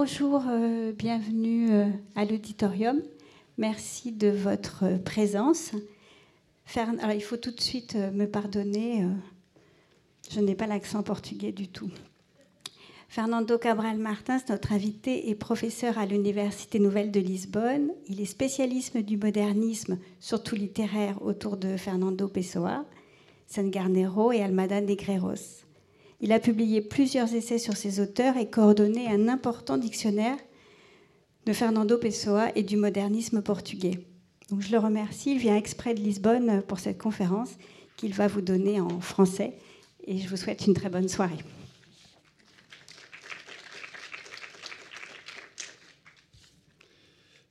Bonjour, euh, bienvenue euh, à l'auditorium. Merci de votre présence. Alors, il faut tout de suite euh, me pardonner, je n'ai pas l'accent portugais du tout. Fernando Cabral Martins, notre invité, est professeur à l'Université Nouvelle de Lisbonne. Il est spécialiste du modernisme, surtout littéraire, autour de Fernando Pessoa, San Garnero et Almada Negreiros. Il a publié plusieurs essais sur ces auteurs et coordonné un important dictionnaire de Fernando Pessoa et du modernisme portugais. Donc je le remercie, il vient exprès de Lisbonne pour cette conférence qu'il va vous donner en français et je vous souhaite une très bonne soirée.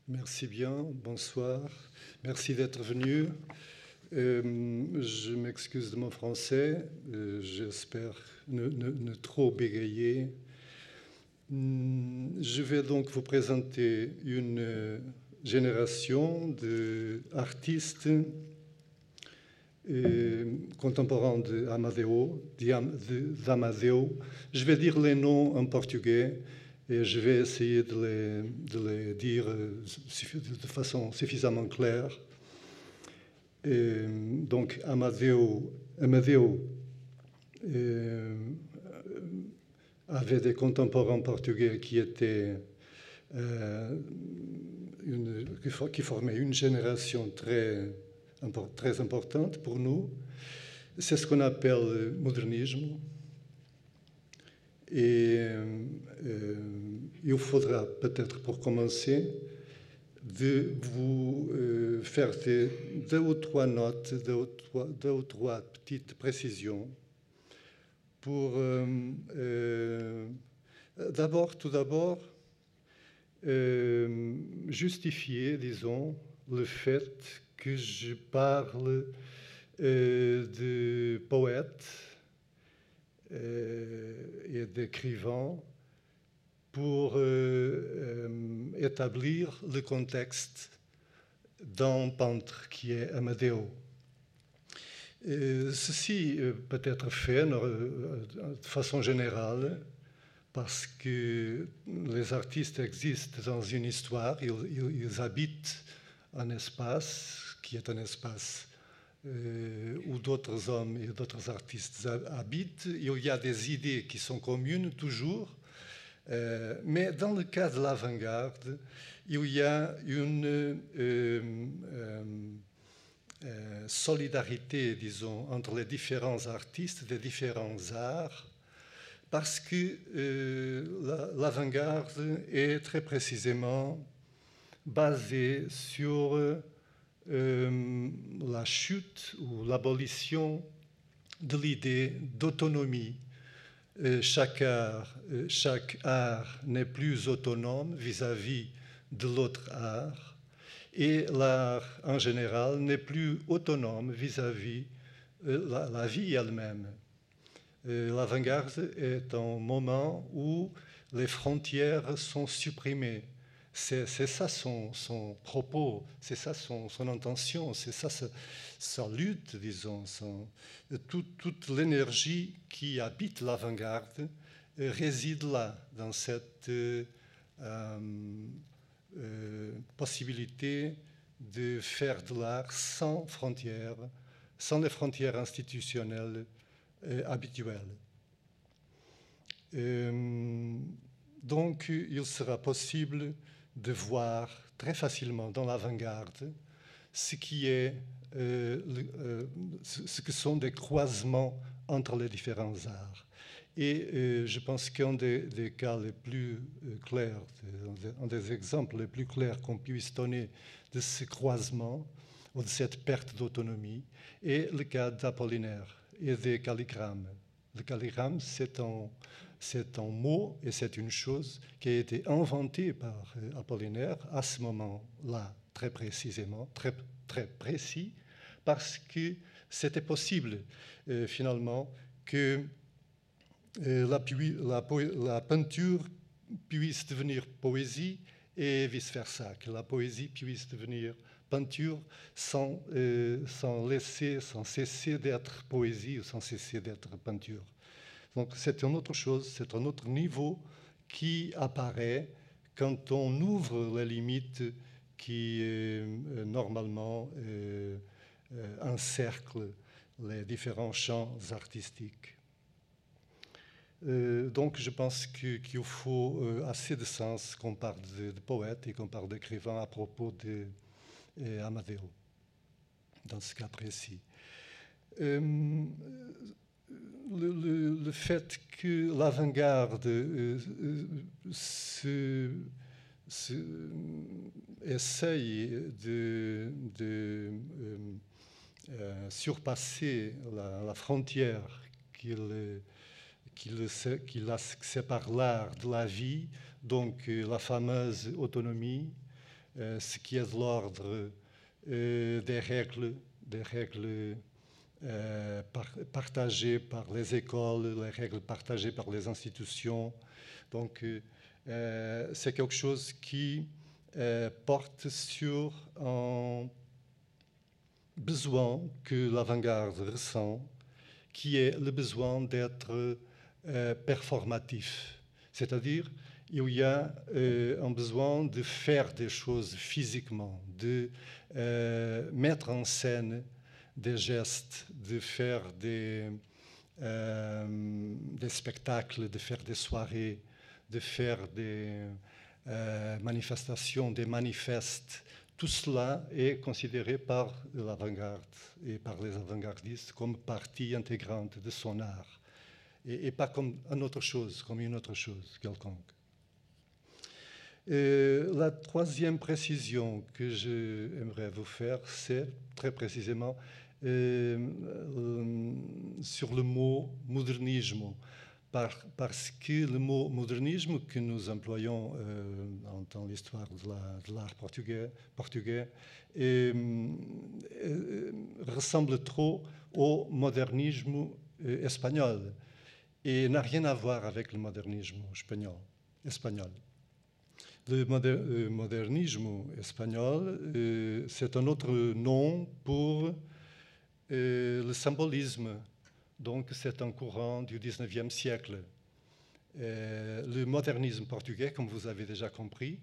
Merci bien, bonsoir. Merci d'être venu. Euh, je m'excuse de mon français, euh, j'espère ne, trop bégayer. Hmm, je vais donc vous présenter une génération d'artistes euh, contemporains d'Amadeo. Je vais dire les noms en portugais et je vais essayer de les, de les dire de façon suffisamment claire donc Amadeo, Amadeo avait des contemporains portugais qui étaient euh, qui formaient une génération très, très importante pour nous. C'est ce qu'on appelle le modernisme. Et euh, il faudra peut-être pour commencer de vous euh, faire deux ou trois notes, deux ou trois, petites précisions pour euh, euh, d'abord, tout d'abord, justifier, disons, le fait que je parle de poètes et d'écrivains pour euh, euh, établir le contexte d'un peintre qui est Amadeo. ceci peut être fait de façon générale parce que les artistes existent dans une histoire, ils, habitent un espace qui est un espace euh, où d'autres hommes et d'autres artistes habitent. Il y a des idées qui sont communes toujours, euh, mais dans le cas de l'avant-garde, il y a une euh, euh, solidarité, disons, entre les différents artistes des différents arts, parce que l'avant-garde est très précisément basée sur la chute ou l'abolition de l'idée d'autonomie chaque art, euh, chaque art n'est plus autonome vis-à-vis de l'autre art, et l'art en général n'est plus autonome vis-à-vis de euh, la, vie elle-même. L'avant-garde est un moment où les frontières sont supprimées. C'est ça son, propos, c'est ça son, intention, c'est ça sa, lutte, disons, toute l'énergie qui habite l'avant-garde euh, réside là, dans cette euh, euh, possibilité de faire de l'art sans frontières, sans les frontières institutionnelles habituelles. donc, il sera possible de voir très facilement dans l'avant-garde ce qui est euh, euh, ce que sont des croisements entre les différents arts. Et euh, je pense qu'un des, cas les plus clairs, un des exemples les plus clairs qu'on puisse donner de ce croisement ou de cette perte d'autonomie est le cas d'Apollinaire et des calligrammes. Le calligramme, c'est un, c'est un mot et c'est une chose qui a été inventée par Apollinaire à ce moment-là, très précisément, très très précis parce que c'était possible euh, finalement que euh, la, peinture puisse devenir poésie et vice-versa, que la poésie puisse devenir peinture sans, euh, sans laisser, sans cesser d'être poésie ou sans cesser d'être peinture. Donc c'est une autre chose, c'est un autre niveau qui apparaît quand on ouvre les limites qui normalement encerclent les différents champs artistiques. Euh, donc je pense qu'il faut euh, assez de sens qu'on parle de, poète et qu'on parle d'écrivain à propos de euh, dans ce cas précis. Le, fait que l'avant-garde essaye de, surpasser la, la frontière qu'il qui, qui sépare l'art de la vie, donc euh, la fameuse autonomie, euh, ce qui est de l'ordre euh, des règles, des règles partagées par les écoles, les règles partagées par les institutions. Donc, c'est quelque chose qui porte sur un besoin que l'avant-garde ressent, qui est le besoin d'être euh, performatif. C'est-à-dire, il y a euh, un besoin de faire des choses physiquement, de euh, mettre en scène des gestes, de faire des, des spectacles, de faire des soirées, de faire des manifestations, des manifestes. Tout cela est considéré par l'avant-garde et par les avant-gardistes comme partie intégrante de son art et, pas comme une autre chose, comme une autre chose quelconque. la troisième précision que j'aimerais vous faire, c'est très précisément euh, euh, sur le mot modernisme, parce que le mot modernisme que nous employons euh, dans, l'histoire de l'art portugais, portugais ressemble trop au modernisme espagnol et n'a rien à voir avec le modernisme espagnol. Le modernisme espagnol, euh, c'est un autre nom pour euh, le symbolisme. Donc, c'est un courant du 19e siècle. Euh, le modernisme portugais, comme vous avez déjà compris,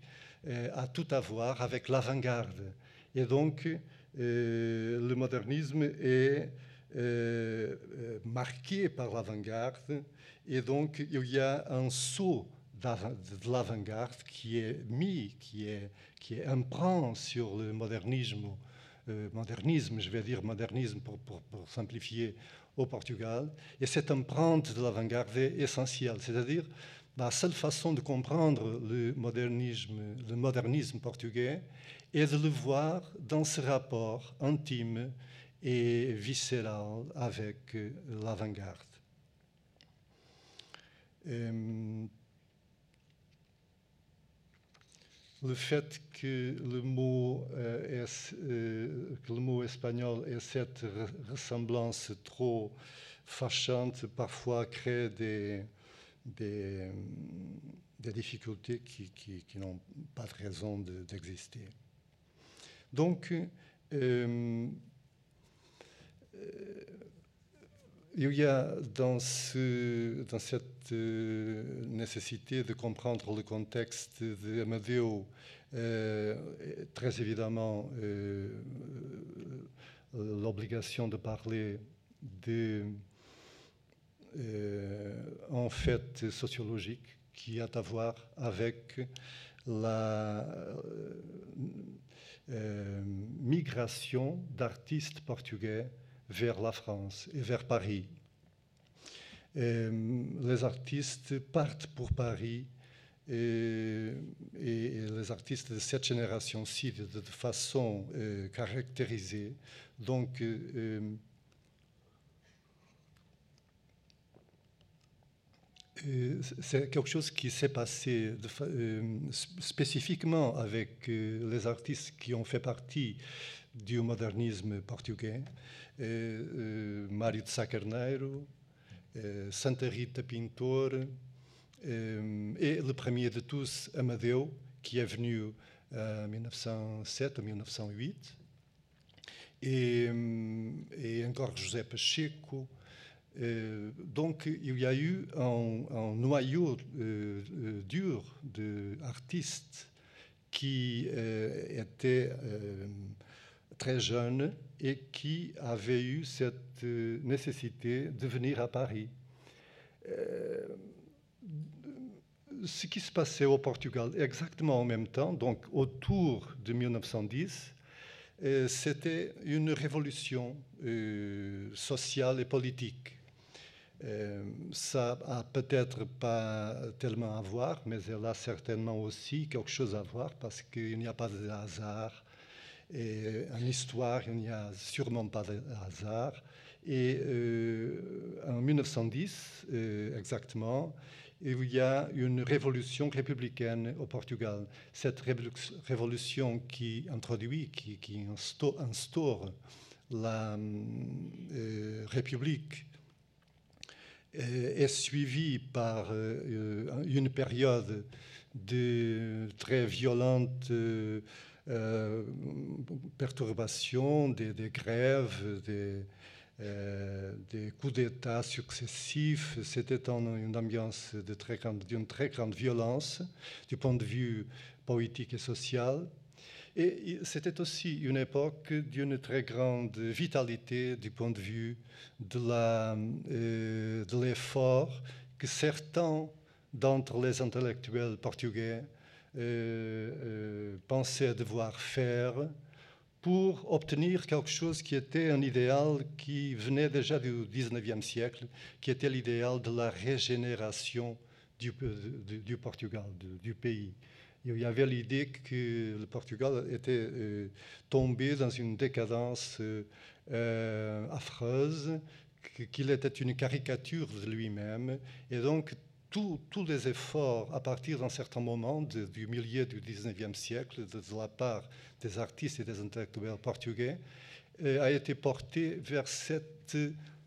a tout à voir avec l'avant-garde. Et donc, le modernisme est euh, euh, marqué par l'avant-garde, et donc il y a un saut de l'avant-garde qui est mis, qui est, qui est sur le modernisme, euh, modernisme, je vais dire modernisme pour, simplifier, au Portugal. Et cette empreinte de l'avant-garde est essentielle, c'est-à-dire la seule façon de comprendre le modernisme, le modernisme portugais est de le voir dans ce rapport intime et viscéral avec euh, l'avant-garde. Euh, le fait que le mot, euh, que le espagnol ait cette ressemblance trop fâchante parfois crée des, difficultés qui, n'ont pas de raison d'exister. Donc, euh, il y a dans, ce, dans cette euh, nécessité de comprendre le contexte de Amadeo, euh, très évidemment l'obligation de parler de, fait sociologique qui a à voir avec la migration d'artistes portugais vers la France et vers Paris. les artistes partent pour Paris et, les artistes de cette génération-ci, de, façon euh, caractérisée, donc euh, euh, c'est quelque chose qui s'est passé spécifiquement avec les artistes qui ont fait partie du modernisme portugais. Eh, Mário de Sá Carneiro, eh, Santa Rita Pintor et le premier de tous, Amadeu, qui est venu en 1907 ou 1908, et, et encore José Pacheco, donc il y a eu un, noyau dur d'artistes qui étaient très jeunes et qui avaient eu cette nécessité de venir à Paris ce qui se passait au Portugal exactement en même temps, donc autour de 1910, euh, c'était une révolution euh, sociale et politique. Euh, ça a peut-être pas tellement à voir, mais elle a certainement aussi quelque chose à voir parce qu'il n'y a pas de hasard. Et en histoire, il n'y a sûrement pas de hasard. Et en 1910, exactement, il y a une révolution républicaine au Portugal. Cette révolution qui introduit, qui, instaure la euh, République euh, est suivie par euh, une période de très violentes perturbations, des, grèves, des, euh, des coups d'État successifs. C'était une ambiance d'une très grande violence du point de vue politique et social. Et c'était aussi une époque d'une très grande vitalité du point de vue de euh, l'effort que certains d'entre les intellectuels portugais euh, pensaient devoir faire pour obtenir quelque chose qui était un idéal qui venait déjà du 19e siècle, qui était l'idéal de la régénération du, du, Portugal, du, pays. Il y avait l'idée que le Portugal était euh, tombé dans une décadence euh, affreuse, qu'il était une caricature de lui-même, et donc tous les efforts à partir d'un certain moment du milieu du 19e siècle de, la part des artistes et des intellectuels portugais euh, a été porté vers cet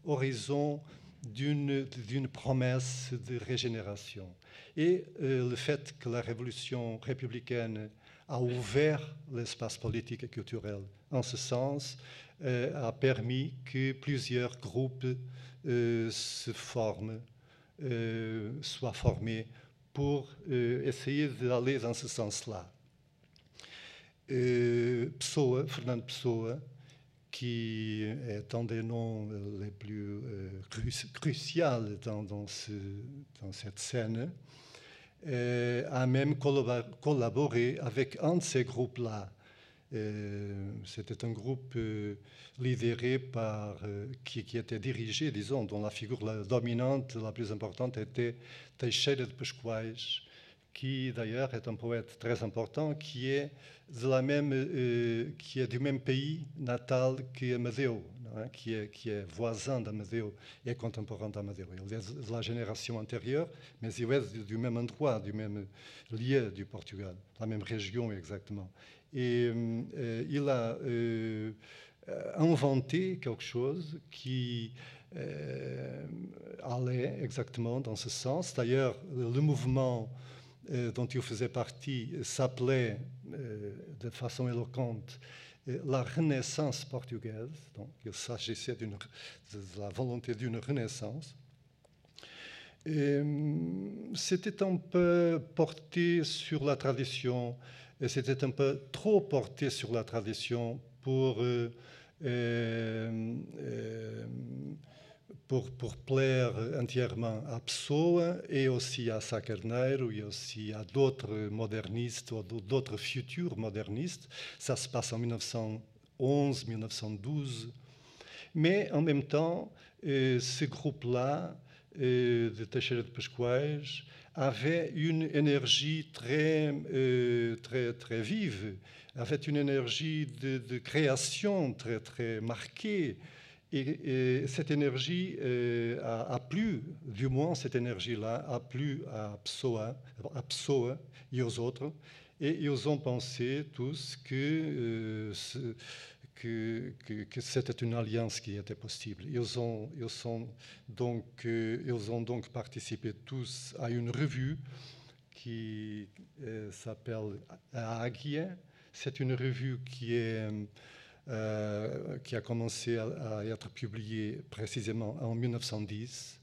horizon d'une promesse de régénération. Et euh, le fait que la révolution républicaine a ouvert l'espace politique et culturel en ce sens euh, a permis que plusieurs groupes se forment euh, soit formé pour euh, essayer d'aller dans ce sens-là. Euh, Pessoa, Fernando Pessoa, qui est un des noms les plus cruciaux dans, dans, ce, dans, cette scène, a même collaboré avec un de ces groupes-là, euh, c'était un groupe euh, euh, qui, était dirigé, disons, dont la figure dominante, la plus importante, était Teixeira de Pascoais, qui d'ailleurs est un poète très important, qui est, du même pays natal que Amadeu, é? qui, est, qui est voisin d'Amadeu et contemporain d'Amadeu. Il est de la génération antérieure, mais il est du même endroit, du même lieu du Portugal, la même région exactement. Et il a euh, inventé quelque chose qui euh, allait exactement dans ce sens. D'ailleurs, le mouvement dont il faisait partie s'appelait de façon éloquente la Renaissance portugaise. Donc, il s'agissait de la volonté d'une renaissance. C'était un peu porté sur la tradition c'était un peu trop porté sur la tradition pour, euh, euh, euh, pour, plaire entièrement à Pessoa et aussi à Sacarneiro et aussi à d'autres modernistes ou d'autres futurs modernistes. Ça se passe en 1911, 1912. Mais en même temps, ce groupe-là, de Teixeira de Pascoais, avait une énergie très, euh, très, très vive, avait une énergie de, création très, très marquée. Et, cette énergie euh, a, plu, du moins cette énergie-là, a plu à Psoa, à Psoa et aux autres. Et ils ont pensé tous que euh, que, c'était une alliance qui était possible. Ils ont, donc, euh, ils ont donc participé tous à une revue qui euh, s'appelle Agia. C'est une revue qui qui a commencé à, être publié précisément en 1910,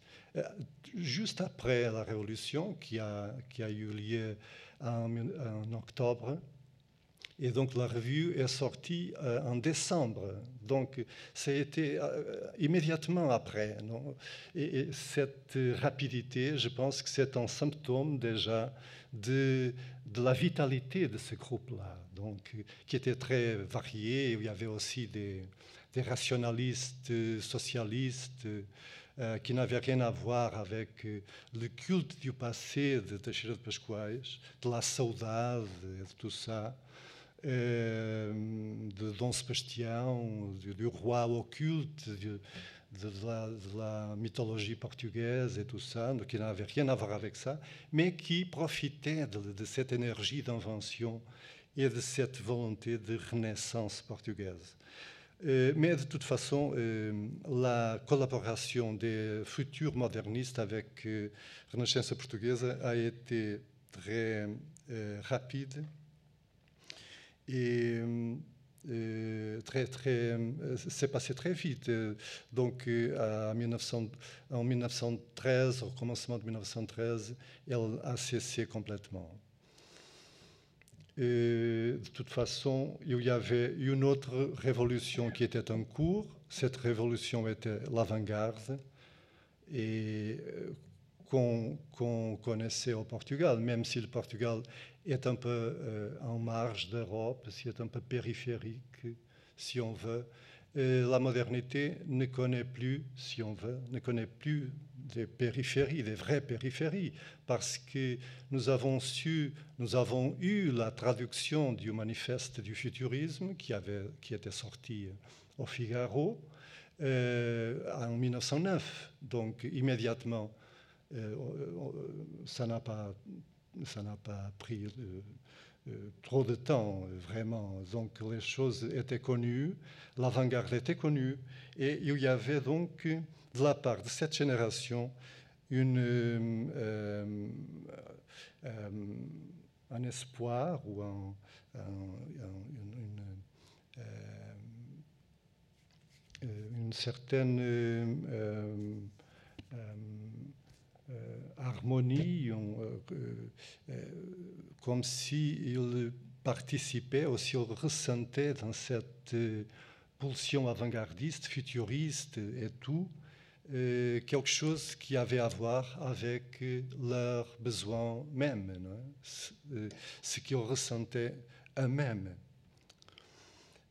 juste après la Révolution qui a, eu lieu en octobre et donc la revue est sortie euh, en décembre. Donc été euh, immédiatement après. et, cette rapidité, je pense que c'est un symptôme déjà de, de la vitalité de ce groupe-là, donc qui était très varié. Il y avait aussi des, rationalistes, socialistes. Euh, qui n'avaient rien à voir avec le culte du passé de Teixeira de Pascoais, de la saudade, de tout ça. Euh, de Dom Sebastião, du, roi occulte, de, la, mythologie portugaise et tout ça, qui n'avait rien à voir avec ça, mais qui profitait de, cette énergie d'invention et de cette volonté de renaissance portugaise. Euh, mais de toute façon, euh, la collaboration des futurs modernistes avec la Renaissance portugaise a été très rapide et euh, très, très, euh, c'est passé très vite. Donc, euh, à 1900, en 1913, au commencement de 1913, elle a cessé complètement. De toute façon, il y avait une autre révolution qui était en cours. Cette révolution était l'avant-garde et qu'on connaissait au Portugal, même si le Portugal est un peu euh, en marge d'Europe, si est un peu périphérique, si on veut. la modernité ne connaît plus, si on veut, ne connaît plus des périphéries, des vraies périphéries, parce que nous avons eu la traduction du manifeste du futurisme qui était sorti au Figaro euh, en 1909. Donc immédiatement, euh, ça n'a pas ça n'a pas pris euh, euh, trop de temps, vraiment. Donc les choses étaient connues, l'avant-garde était connue, et il y avait donc, de la part de cette génération, une, euh, un espoir ou un, une, certaine harmonie, euh, euh, comme s'il participait ou s'il ressentait dans cette pulsion avant-gardiste, futuriste et tout, quelque chose qui avait à voir avec leurs besoins mêmes, ce qu'ils ressentaient eux-mêmes.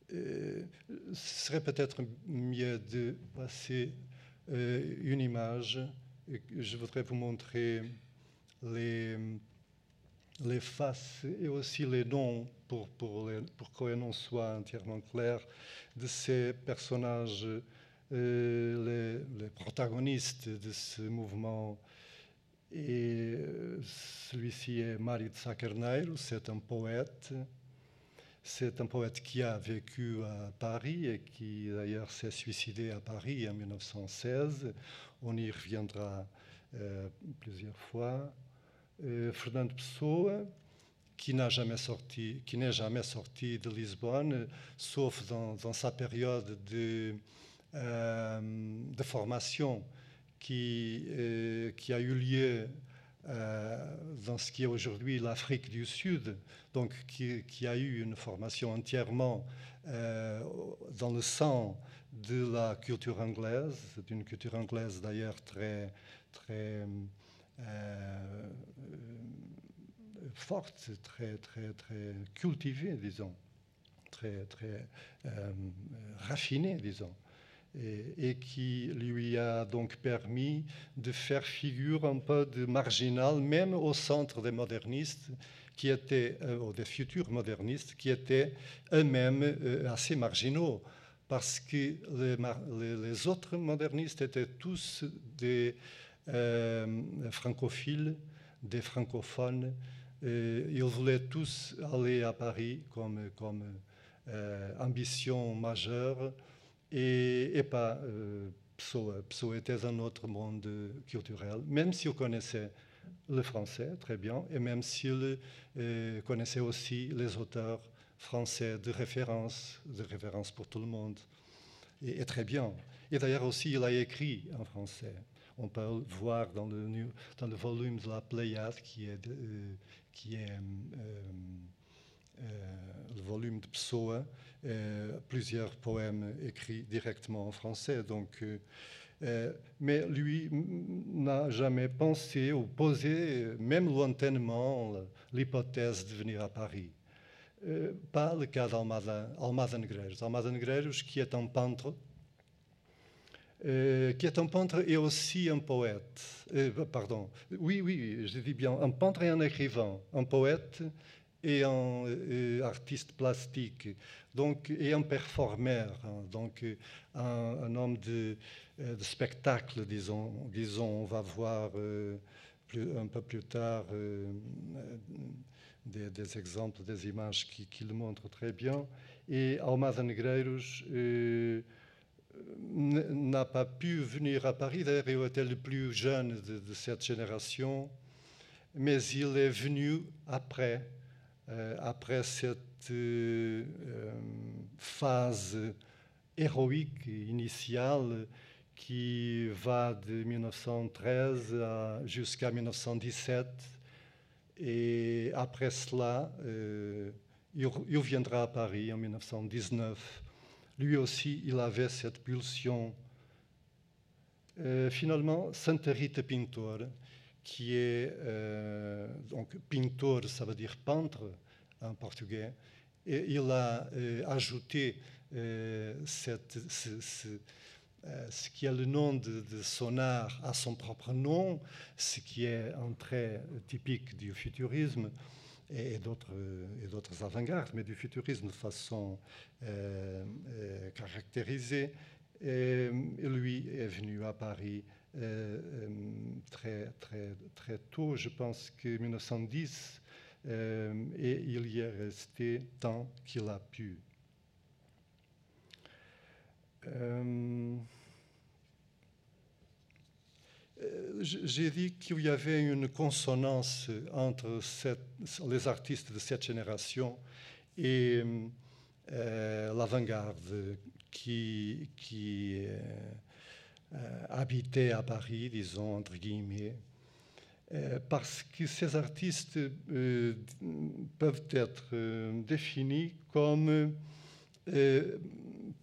ce serait peut-être mieux de passer une image je voudrais vous montrer les, faces et aussi les noms pour, que les noms soient entièrement clairs de ces personnages, euh, les, protagonistes de ce mouvement. Et euh, celui-ci est Maritza Carneiro, c'est un poète. C'est un poète qui a vécu à Paris et qui d'ailleurs s'est suicidé à Paris en 1916 on y reviendra euh, plusieurs fois. Euh, Fernando Pessoa, qui n'a jamais sorti, qui n'est jamais sorti de Lisbonne, sauf dans, sa période de, euh, formation qui, a eu lieu dans ce qui est aujourd'hui l'Afrique du Sud, donc qui, a eu une formation entièrement dans le sang de la culture anglaise, c'est une culture anglaise d'ailleurs très, très euh, forte, très, très, très cultivée, disons, très, très euh, raffinée, disons. Et, qui lui a donc permis de faire figure un peu de marginal, même au centre des modernistes, qui étaient, euh, ou des futurs modernistes, qui étaient eux-mêmes assez marginaux parce que les, autres modernistes étaient tous des euh, francophiles, des francophones. Ils voulaient tous aller à Paris comme, euh, ambition majeure et, pas euh, Pso. était un autre monde culturel, même s'il connaissait le français très bien et même s'il connaissait aussi les auteurs français de référence, de référence pour tout le monde, et, très bien. Et d'ailleurs aussi, il a écrit en français. On peut voir dans le, volume de la Pléiade, qui est, euh, qui est euh, euh, le volume de Pessoa, plusieurs poèmes écrits directement en français. Donc, mais lui n'a jamais pensé ou posé, même lointainement, l'hypothèse de venir à Paris. Euh, pas le cas d'Almada, Almada Negreiros. Almada Negreiros, qui est un peintre, euh, qui est un peintre et aussi un poète. Euh, pardon, oui, oui, je dis bien, un peintre et un écrivain, un poète et un artiste plastique, donc, et un performeur, hein, donc un, homme de, de, spectacle, disons, disons. On va voir plus, un peu plus tard des, exemples, des images qui, le montrent très bien. Et Almada Negreiros euh, n'a pas pu venir à Paris. D'ailleurs, il était le plus jeune de, cette génération, mais il est venu après, euh, après cette euh, phase héroïque initiale qui va de 1913 jusqu'à 1917 et après cela, euh, il, viendra à Paris en 1919. Lui aussi, il avait cette pulsion. Euh, finalement, Santa Rita Pintor, qui est euh, donc pintor, ça veut dire peintre en portugais, il a ajouté cette, ce qui est le nom de, son art à son propre nom, ce qui est un trait typique du futurisme et, d'autres avant-gardes, mais du futurisme de façon euh, euh, caractérisée. Et, lui est venu à Paris très, très, très tôt, je pense que 1910, et il y est resté tant qu'il a pu. Euh, j'ai dit qu'il y avait une consonance entre les artistes de cette génération et euh, l'avant-garde qui, euh, habitait à Paris, disons, entre guillemets, parce que ces artistes peuvent être définis comme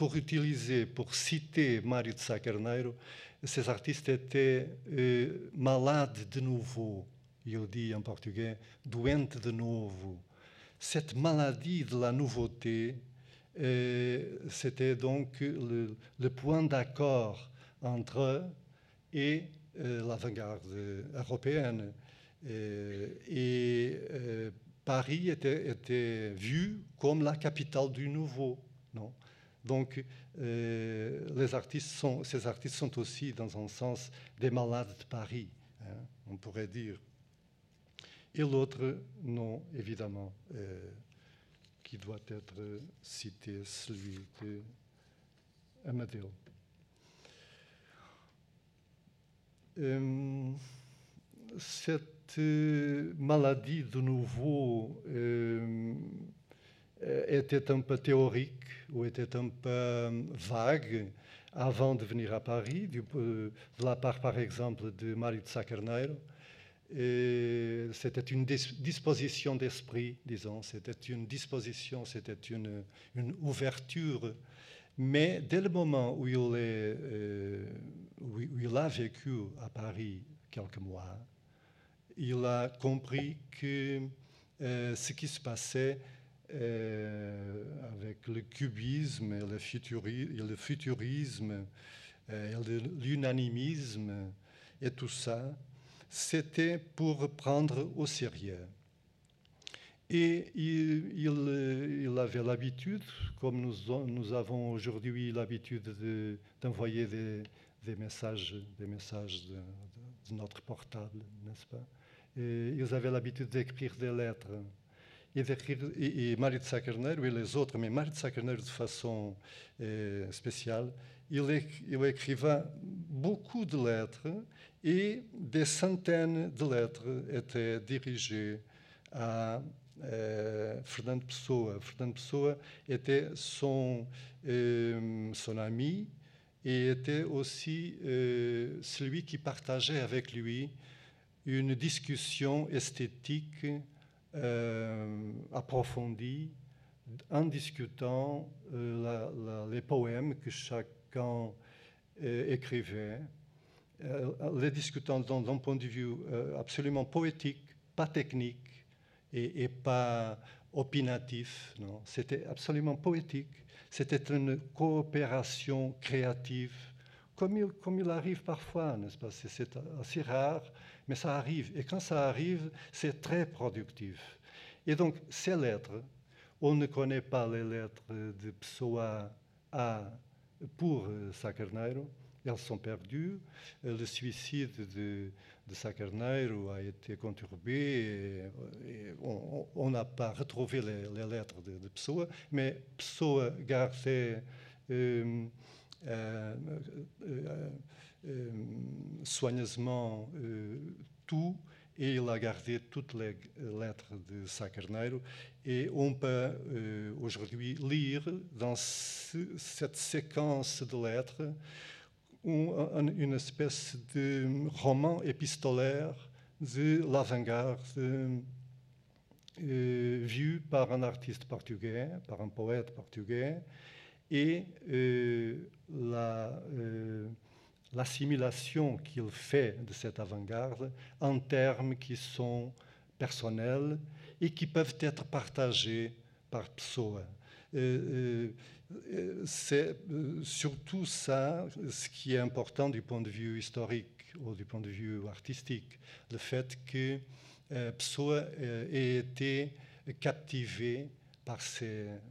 pour utiliser, pour citer Mário de Sá Carneiro, ces artistes étaient euh, malades de nouveau, il dit en portugais, doente de novo. Cette maladie de la nouveauté, euh, c'était donc le, point d'accord entre eux et euh, l'avant-garde européenne. Et Paris était, était, vu comme la capitale du nouveau. Non? Donc, euh, ces artistes sont aussi, dans un sens, des malades de Paris, hein, on pourrait dire. Et l'autre, non, évidemment, euh, qui doit être cité, celui de Amadeo. Euh, cette maladie de nouveau était un peu théorique ou était un peu euh, vague avant de venir à Paris, euh, de la part, par exemple, de Mário de Sacarneiro. C'était une disposition d'esprit, disons, c'était une disposition, c'était une, ouverture. Mais dès le moment où il, est, il a vécu à Paris quelques mois, il a compris que ce qui se passait euh, avec le cubisme et le, futurisme euh, et l'unanimisme et tout ça, c'était pour prendre au sérieux. Et il, il, avait l'habitude, comme nous, avons aujourd'hui l'habitude d'envoyer des, messages, des messages de, notre portable, n'est-ce pas? Ils avaient l'habitude d'écrire des lettres et, et, et Sá Carneiro et les autres, mais Mário de Carneiro de façon eh, spéciale, il, écrivait beaucoup de lettres et des centaines de lettres étaient dirigées à Fernando Pessoa. Fernando Pessoa était son, son ami et était aussi celui qui partageait avec lui une discussion esthétique approfondie en discutant les poèmes que chacun écrivait, les discutant d'un point de vue absolument poétique, pas technique et, pas opinatif. C'était absolument poétique. C'était une coopération créative, comme il, comme il arrive parfois, n'est-ce pas? C'est assez rare, mais ça arrive. Et quand ça arrive, c'est très productif. Et donc, ces lettres, on ne connaît pas les lettres de Pessoa à, pour Sacarneiro, elles sont perdues. Le suicide de, de Sacarneiro a été conturbé on n'a pas retrouvé les, lettres de, de, Pessoa, mais Pessoa gardait euh, euh, euh, soigneusement tout et il a gardé toutes les lettres de Sacarneiro et on peut aujourd'hui lire dans cette séquence de lettres une espèce de roman épistolaire de l'avant-garde euh, vu par un artiste portugais, par un poète portugais, et euh, euh, l'assimilation qu'il fait de cette avant-garde en termes qui sont personnels et qui peuvent être partagés par Pessoa. C'est surtout ça ce qui est important du point de vue historique ou du point de vue artistique, le fait que euh, Pessoa ait été captivé par,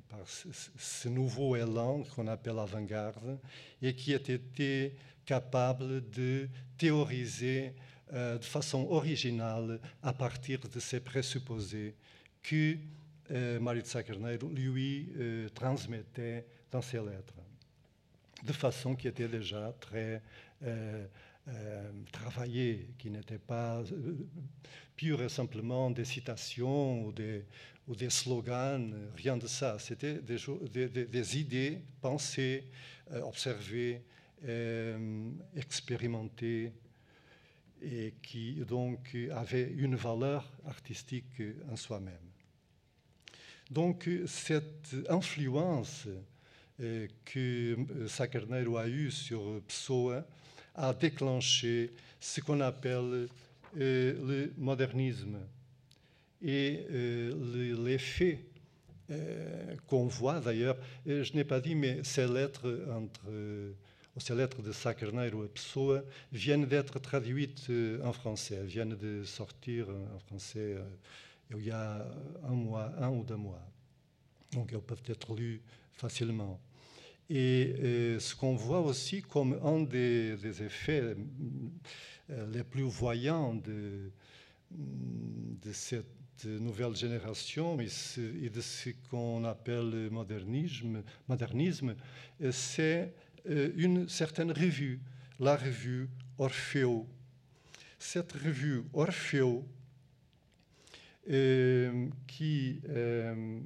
par ce, nouveau élan qu'on appelle avant-garde et qui a été capable de théoriser euh, de façon originale à partir de ces présupposés que euh, Mario de lui euh, transmettait dans ses lettres, de façon qui était déjà très euh, travaillée, qui n'était pas pure et simplement des citations ou des, ou des slogans, rien de ça. C'était des, des, idées pensées, observées, expérimentées et qui donc avaient une valeur artistique en soi-même. Donc, cette influence euh, que euh, Sacarneiro a eue sur Pessoa a déclenché ce qu'on appelle euh, le modernisme. Et l'effet qu'on voit d'ailleurs, je n'ai pas dit, mais ces lettres entre ces lettres de Sacarneiro et Pessoa viennent d'être traduites en français, viennent de sortir en français il y a un mois, un ou deux mois. Donc elles peuvent être lues facilement. Et, euh, ce qu'on voit aussi comme un des, effets euh, les plus voyants de, de cette nouvelle génération et, de ce qu'on appelle le modernisme, modernisme c'est euh, une certaine revue, la revue Orfeo. Cette revue Orfeo euh, qui euh,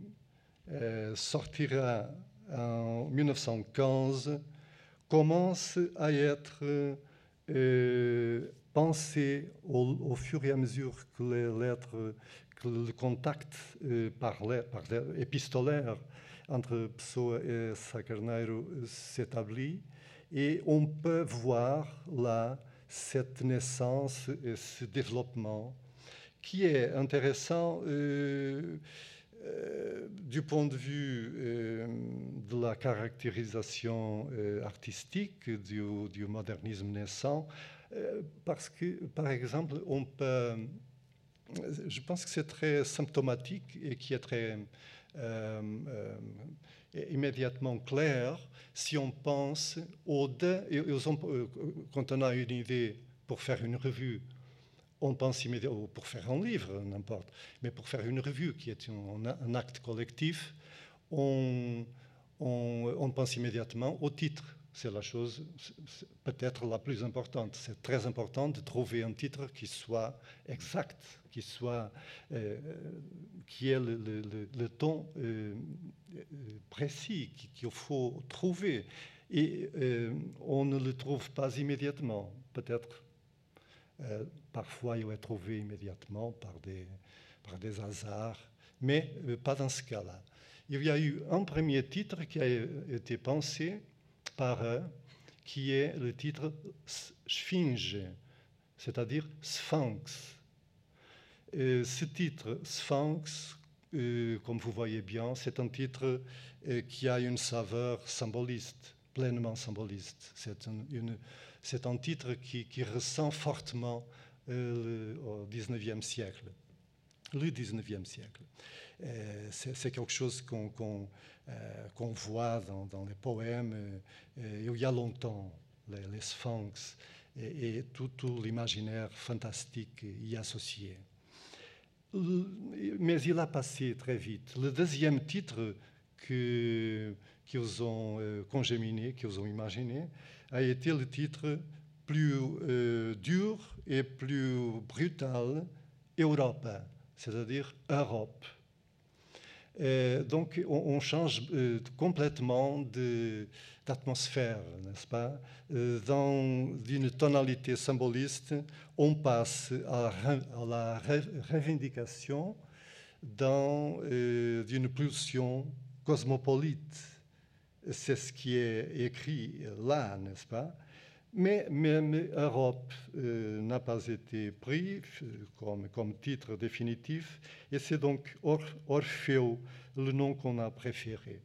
euh, sortira en 1915 commence à être pensé au, fur et à mesure que les lettres, le contact par épistolaire entre Pessoa et Sacarneiro s'établit et on peut voir là cette naissance et ce développement qui est intéressant euh, euh, du point de vue euh, de la caractérisation artistique du, modernisme naissant, parce que, par exemple, on peut, je pense que c'est très symptomatique et qui est très immédiatement clair si on pense au quand on a une idée pour faire une revue on pense immédiatement, pour faire un livre, n'importe, mais pour faire une revue qui est un, acte collectif, on, pense immédiatement au titre, c'est la chose peut-être la plus importante. C'est très important de trouver un titre qui soit exact, qui soit euh, qui ait le, ton euh, précis qu'il faut trouver. Et on ne le trouve pas immédiatement. Peut-être parfois il est trouvé immédiatement par des, par des hasards, mais pas dans ce cas-là. Il y a eu un premier titre qui a été pensé eux, qui est le titre Sphinge, c'est-à-dire Sphinx. Ce titre, Sphinx, euh, comme vous voyez bien, c'est un titre euh, qui a une saveur symboliste, pleinement symboliste. C'est un, titre qui, ressent fortement euh, au XIXe siècle, le XIXe siècle. C'est quelque chose qu'on euh, voit dans, les poèmes euh, il y a longtemps, les, sphinx et, tout, l'imaginaire fantastique y associé. Mais il a passé très vite. Le deuxième titre qu'ils ont euh, congéminé, qu'ils ont imaginé, a été le titre plus dur et plus brutal, Europe, c'est-à-dire Europe. Euh, donc, on, change euh, complètement d'atmosphère, n'est-ce pas? Euh, Dans une tonalité symboliste, on passe à, la revendication dans une pulsion cosmopolite. C'est ce qui est écrit là, n'est-ce pas? Mais même Europe euh, n'a pas été pris comme, comme, titre définitif, et c'est donc Orfeo le nom qu'on a préféré.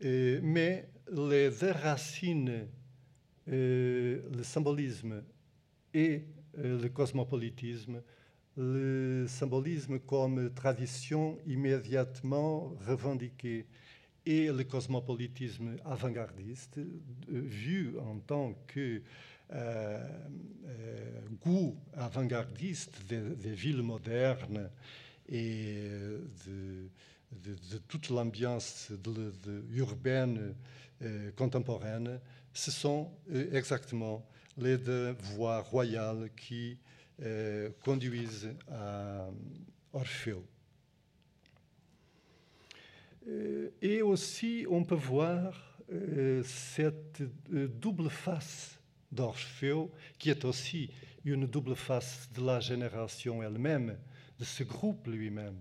mais les racines, euh, le symbolisme et euh, le cosmopolitisme, le symbolisme comme tradition immédiatement revendiquée et le cosmopolitisme avant-gardiste, euh, vu en tant que euh, euh, goût avant-gardiste des, villes modernes et de, toute l'ambiance urbaine contemporaine, ce sont exactement les deux voies royales qui conduisent à Orfeo. Euh, et aussi, on peut voir euh, cette euh, double face d'Orfeo, qui est aussi une double face de la génération elle-même, de ce groupe lui-même.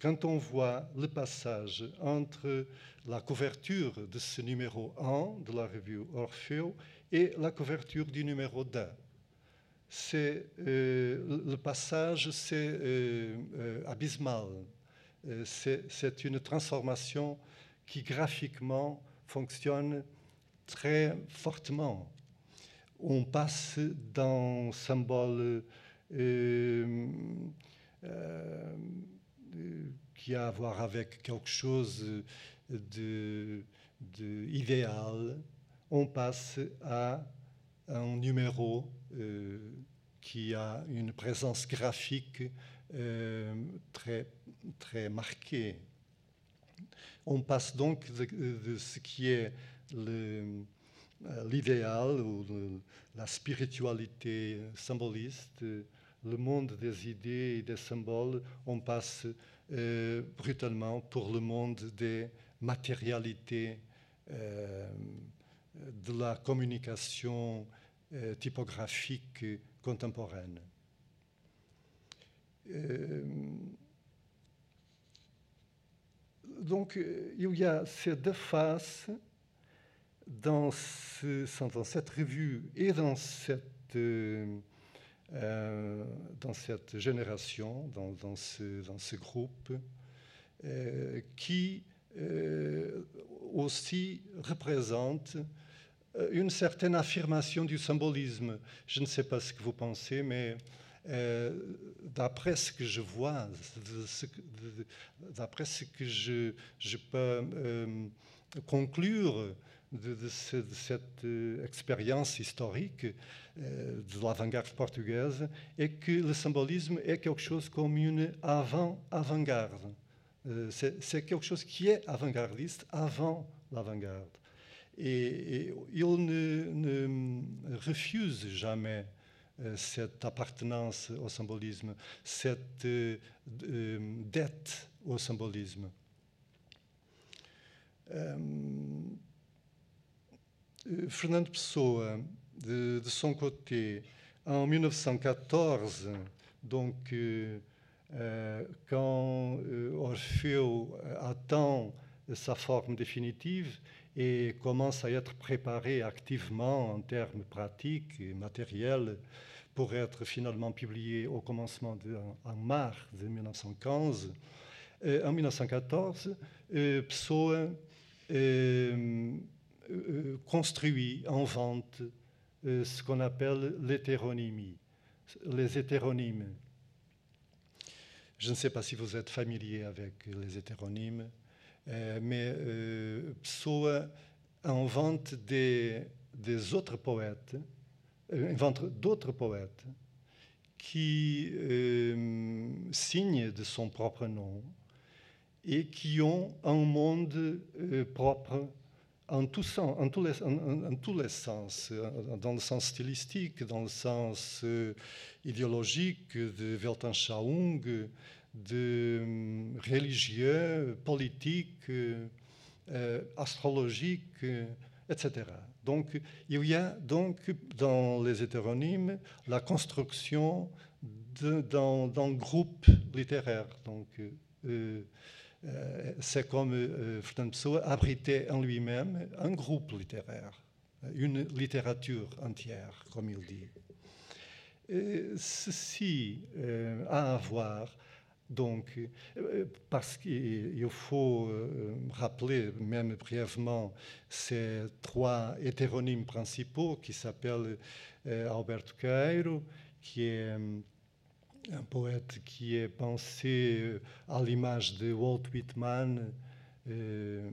Quand on voit le passage entre la couverture de ce numéro 1 de la revue Orfeo et la couverture du numéro 2, c'est, le passage c'est abysmal. Euh, c'est une transformation qui graphiquement fonctionne très fortement. On passe d'un symbole euh, euh, qui a à voir avec quelque chose d'idéal, on passe à un numéro qui a une présence graphique euh, très, très marqué. On passe donc de, ce qui est euh, l'idéal ou la spiritualité symboliste, le monde des idées et des symboles, on passe euh, brutalement pour le monde des matérialités, de la communication typographique contemporaine. Euh, donc, euh, il y a ces deux faces dans, cette revue et dans cette, euh, dans cette génération, dans, ce, groupe, qui aussi représentent une certaine affirmation du symbolisme. Je ne sais pas ce que vous pensez, mais euh, d'après ce que je vois, d'après ce que je, peux euh, conclure de, cette euh, expérience historique de l'avant-garde portugaise, est que le symbolisme est quelque chose comme une avant-avant-garde. c'est quelque chose qui est avant-gardiste avant l'avant-garde. Et, il ne, refuse jamais cette appartenance au symbolisme, cette dette au symbolisme. Fernando Pessoa, de, de, son côté, en 1914, donc euh, quand Orfeo atteint sa forme définitive et commence à être préparé activement en termes pratiques et matériels pour être finalement publié au commencement de, en mars de 1915, en 1914, Pessoa construit, invente ce qu'on appelle l'hétéronymie, les hétéronymes. Je ne sais pas si vous êtes familier avec les hétéronymes, euh, mais euh, Pessoa invente des, des autres poètes, euh, invente d'autres poètes qui euh, signent de son propre nom et qui ont un monde euh, propre en, tout sens, en, tous les, sens, dans le sens stylistique, dans le sens euh, idéologique de Weltanschauung, de um, religieux, politique, euh, astrologique, euh, etc. Donc, il y a donc dans les hétéronymes la construction d'un groupe littéraire. Donc, euh, euh, c'est comme euh, abritait en lui-même un groupe littéraire, une littérature entière, comme il dit. Ceci euh, a à voir donc, parce qu'il faut rappeler, même brièvement, ces trois hétéronymes principaux qui s'appellent Alberto Cairo, qui est un poète qui est pensé euh, à l'image de Walt Whitman, euh,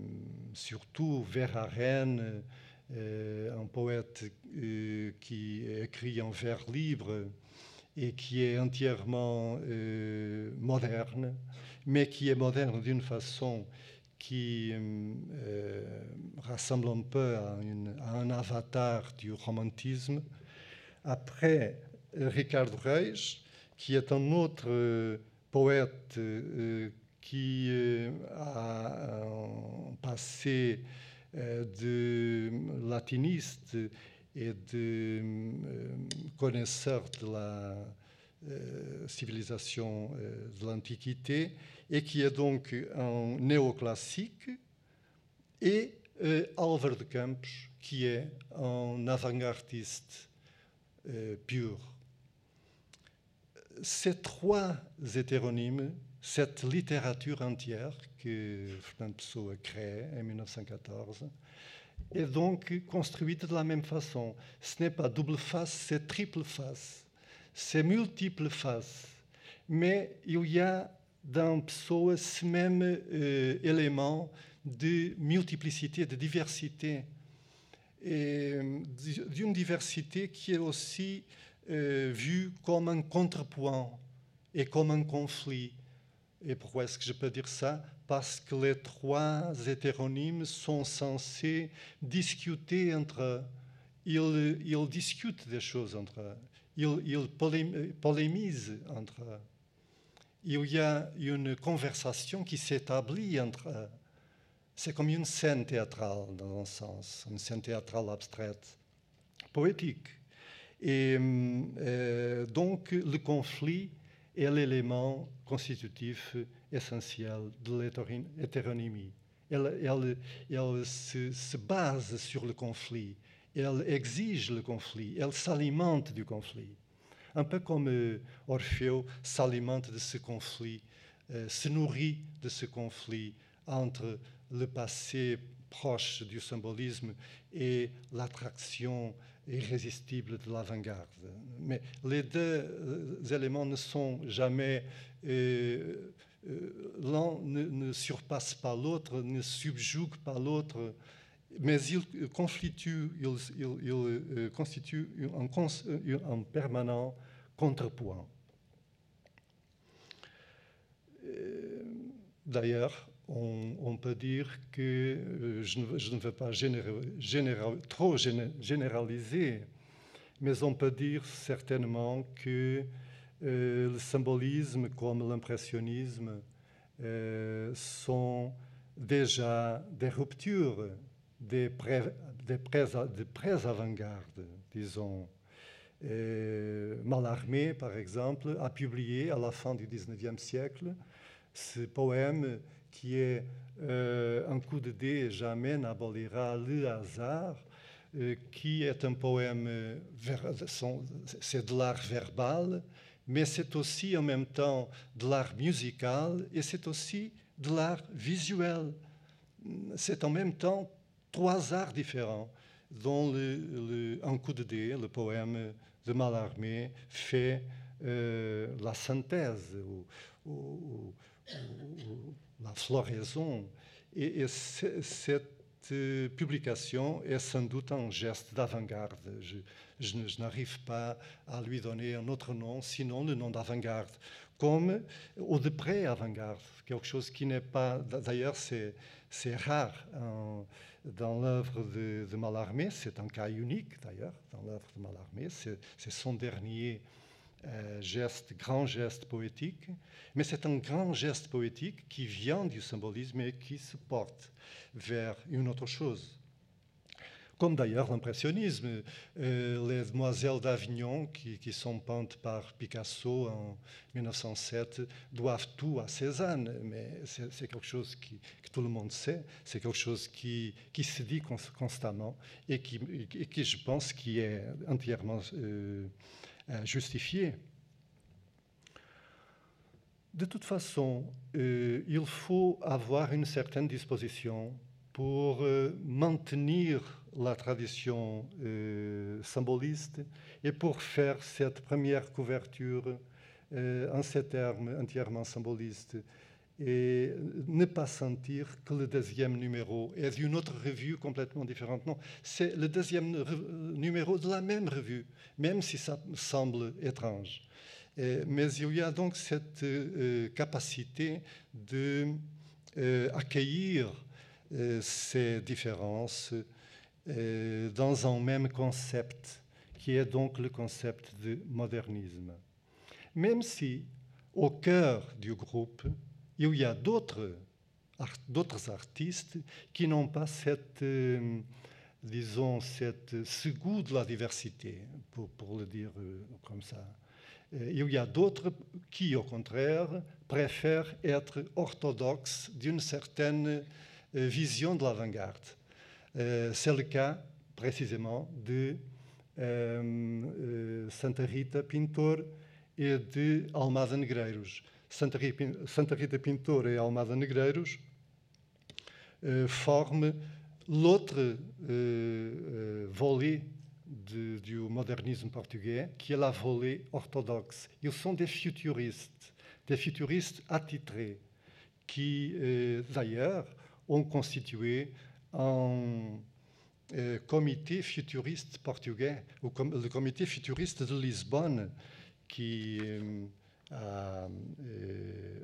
surtout vers Arène, euh, un poète euh, qui écrit en vers libre et qui est entièrement euh, moderne, mais qui est moderne d'une façon qui euh, rassemble un peu à, un avatar du romantisme. Après Ricardo Reis, qui est un autre euh, poète euh, qui a un passé de latiniste et de connaisseur de la civilisation de l'Antiquité, et qui est donc un néoclassique, et Álvaro de Campos, qui est un avant-gardiste pur. Ces trois hétéronymes, cette littérature entière que Fernando Pessoa crée en 1914, est donc construite de la même façon. Ce n'est pas double face, c'est triple face. C'est multiples faces. Mais il y a dans Pessoa ce même euh, élément de multiplicité, de diversité, et d'une diversité qui est aussi euh, vu comme un contrepoint et comme un conflit. Et pourquoi est-ce que je peux dire ça? Parce que les trois hétéronymes sont censés discuter entre eux. Ils, discutent des choses entre eux. Ils, ils polémisent entre eux. Il y a une conversation qui s'établit entre eux. C'est comme une scène théâtrale, dans un sens, une scène théâtrale abstraite, poétique. Et euh, donc, le conflit est l'élément constitutif essentiel de l'hétéronymie. Elle, se, se, base sur le conflit, elle exige le conflit, elle s'alimente du conflit. Un peu comme euh, s'alimente de ce conflit, euh, se nourrit de ce conflit entre le passé proche du symbolisme et l'attraction irrésistible de l'avant-garde. Mais les deux euh, éléments ne sont jamais... Euh, euh, l'un ne, surpasse pas l'autre, ne subjugue pas l'autre, mais ils constituent, ils, un, un, permanent contrepoint. D'ailleurs, on, peut dire que, je ne, veux pas trop généraliser, mais on peut dire certainement que le symbolisme comme l'impressionnisme sont déjà des ruptures des pré-avant-garde, disons. Mallarmé, par exemple, a publié à la fin du XIXe siècle ce poème qui est euh, Un coup de dé jamais n'abolira le hasard, euh, qui est un poème, c'est de l'art verbal, mais c'est aussi en même temps de l'art musical et c'est aussi de l'art visuel. C'est en même temps trois arts différents dont Un coup de dé, le poème de Mallarmé, fait euh, la synthèse ou, la floraison. Et, cette euh, publication est sans doute un geste d'avant-garde. Je, n'arrive pas à lui donner un autre nom, sinon le nom d'avant-garde, comme ou de pré-avant-garde, quelque chose qui n'est pas. D'ailleurs, c'est rare. dans l'œuvre de, de, Mallarmé, c'est un cas unique d'ailleurs, dans l'œuvre de Mallarmé, c'est son dernier euh, geste, grand geste poétique, mais c'est un grand geste poétique qui vient du symbolisme et qui se porte vers une autre chose comme d'ailleurs l'impressionnisme. Euh, les demoiselles d'Avignon, qui, sont peintes par Picasso en 1907, doivent tout à Cézanne, mais c'est quelque chose qui, que tout le monde sait, c'est quelque chose qui, se dit constamment et qui, qui, je pense, qui est entièrement euh, euh, justifié. De toute façon, il faut avoir une certaine disposition pour maintenir la tradition euh, symboliste et pour faire cette première couverture euh, en ces termes entièrement symbolistes et ne pas sentir que le deuxième numéro est d'une autre revue complètement différente. Non, c'est le deuxième numéro de la même revue, même si ça semble étrange. mais il y a donc cette euh, capacité de accueillir ces différences euh, dans un même concept, qui est donc le concept de modernisme. Même si, au cœur du groupe, il y a d'autres artistes qui n'ont pas cette, disons, cette, ce goût de la diversité, pour, le dire comme ça. il y a d'autres qui, au contraire, préfèrent être orthodoxes d'une certaine vision de l'avant-garde. Euh, c'est le cas précisément de Santa Rita Pintor et de Almada Negreiros. Santa Rita Pintor et Almada Negreiros forment l'autre volet du modernisme portugais, qui est la volée orthodoxe. Ils sont des futuristes, des futuristes attitrés, qui d'ailleurs ont constitué un euh, comité futuriste portugais, ou comité futuriste de Lisbonne, qui euh, a,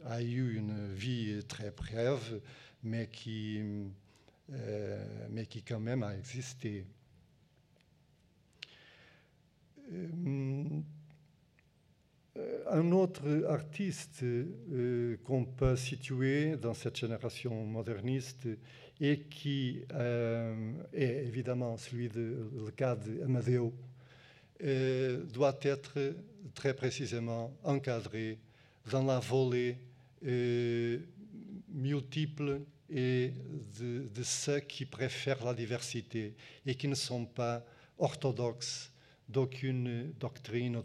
a, eu une vie très brève, mais qui, mais qui quand même a existé. Un autre artiste qu'on peut situer dans cette génération moderniste et qui euh, est évidemment celui de le cas d'Amadeo, euh, doit être très précisément encadré dans la volée euh, multiple et de, ceux qui préfèrent la diversité et qui ne sont pas orthodoxes d'aucune doctrine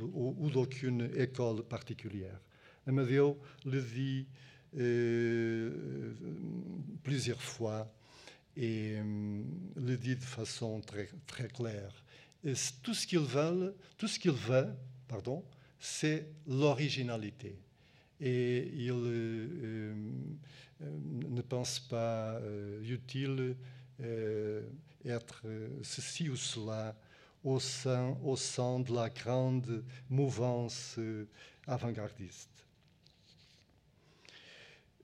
ou, d'aucune école particulière. Amadeo le dit euh, plusieurs fois et euh, le dit de façon très, très claire. Tout ce qu'il veut, ce veut, c'est l'originalité et il euh, euh, euh, ne pense pas utile être ceci ou cela au sein, de la grande mouvance avant-gardiste.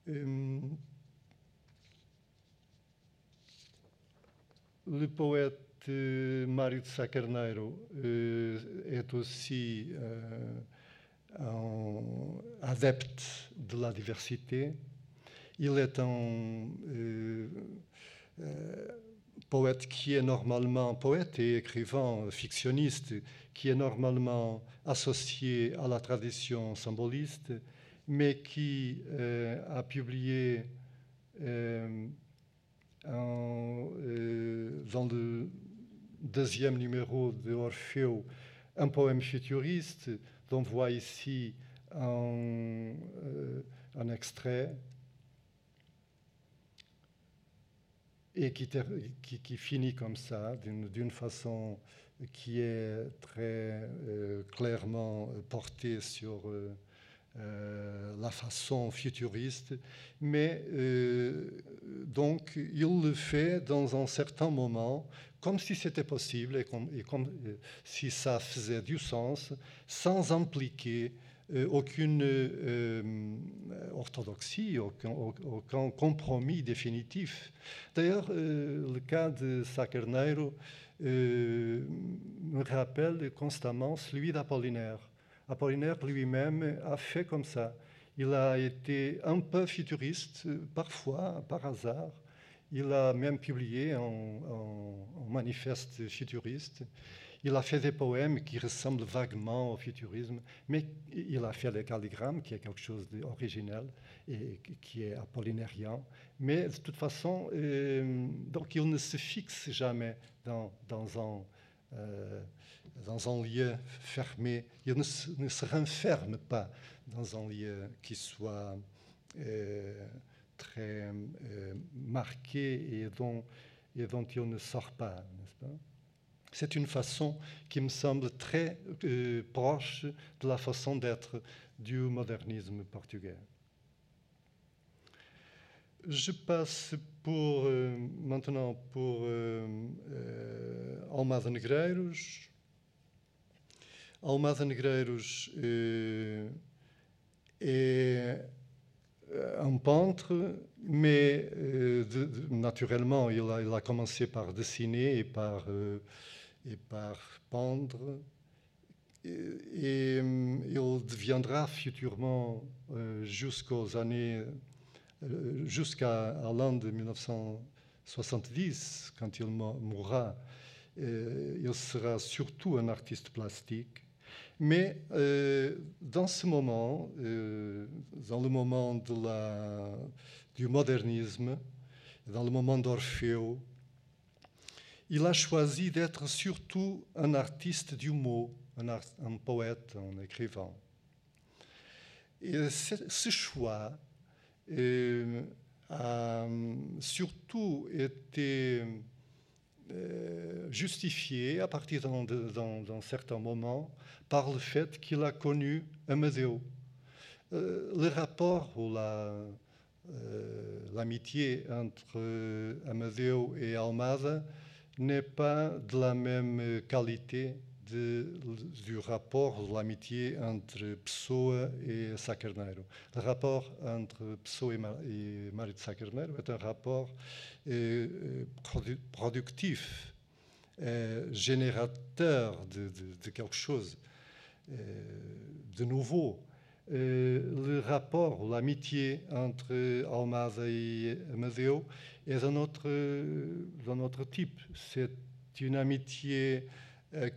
Le poète Mario de Sacarneiro est aussi un adepte de la diversité. Il est un poète qui est normalement poète et écrivain fictionniste, qui est normalement associé à la tradition symboliste, mais qui euh, a publié dans le deuxième numéro de Orfeo un poème futuriste on voit ici un, un extrait et qui, finit comme ça, d'une façon qui est très euh, clairement portée sur euh, euh, la façon futuriste, mais donc il le fait dans un certain moment, comme si c'était possible et comme, comme si ça faisait du sens, sans impliquer euh, aucune euh, orthodoxie, aucun, compromis définitif. D'ailleurs, euh, le cas de Sacarneiro me rappelle constamment celui d'Apollinaire. Apollinaire lui-même a fait comme ça. Il a été un peu futuriste, parfois, par hasard. Il a même publié un, manifeste futuriste. Il a fait des poèmes qui ressemblent vaguement au futurisme, mais il a fait les calligrammes, qui est quelque chose d'original et qui est apollinérien. Mais de toute façon, euh, donc il ne se fixe jamais dans, dans un, euh, dans un lieu fermé. Il ne se, renferme pas dans un lieu qui soit euh, très marqué et dont, il ne sort pas, c'est une façon qui me semble très euh, proche de la façon d'être du modernisme portugais. Je passe euh, maintenant pour euh, euh, Almada Negreiros. Almada Negreiros euh, est un peintre, mais euh, naturellement, il a, commencé par dessiner et par euh, et par pendre. Et, il deviendra futurement, euh, jusqu'aux années, euh, jusqu'à l'an de 1970, quand il mourra, euh, il sera surtout un artiste plastique. Mais euh, dans ce moment, euh, dans le moment de la, du modernisme, dans le moment d'Orfeu, il a choisi d'être surtout un artiste du mot, un, poète, un écrivain. Et ce choix euh, a surtout été euh, justifié à partir d'un certain moment par le fait qu'il a connu Amadeo. Euh, le rapport ou l'amitié la, euh, entre Amadeo et Almada n'est pas de la même qualité du rapport de l'amitié entre Pessoa et Sacarneiro. Le rapport entre Pessoa et, et Mário de Sacarneiro est un rapport euh, produ productif, euh, générateur de, quelque chose euh, de nouveau. le rapport, l'amitié entre Almada et Amadeu est d'un autre, type. C'est une amitié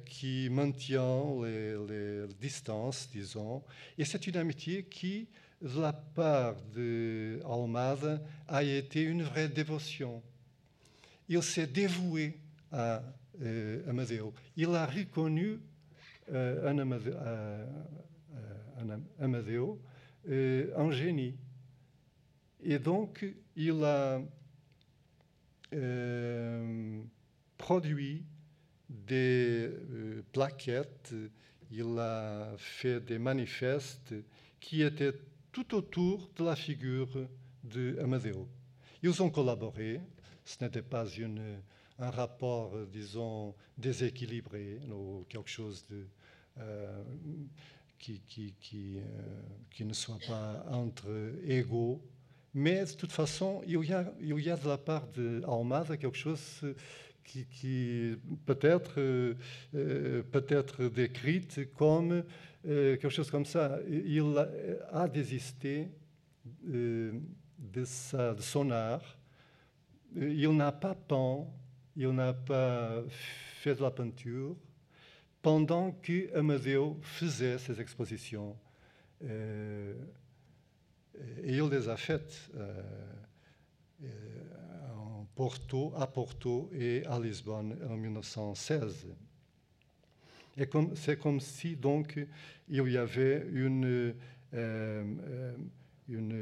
qui maintient les, distances, disons, et c'est une amitié qui, de la part d'Almada, a été une vraie dévotion. Il s'est dévoué à euh, Amadeu. Il a reconnu euh, un Amadeu, euh, Amadeu un génie. Et donc, il a euh, produit des euh, plaquettes, il a fait des manifestes qui étaient tout autour de la figure de Amadeo. Ils ont collaboré, ce n'était pas une, un rapport, disons, déséquilibré ou quelque chose de, euh, qui, qui, euh, qui, ne soit pas entre égaux, mais de toute façon, il y a, il y a de la part d'Almada quelque chose qui, peut être peut être décrite comme quelque chose comme ça. Il a désisté de, sa, son art. Il n'a pas peint, il n'a pas fait de la peinture pendant que Amadeu faisait ses expositions. et il les a faites Porto, à Porto et à Lisbonne en 1916. Et c'est comme si donc il y avait une, euh, euh, une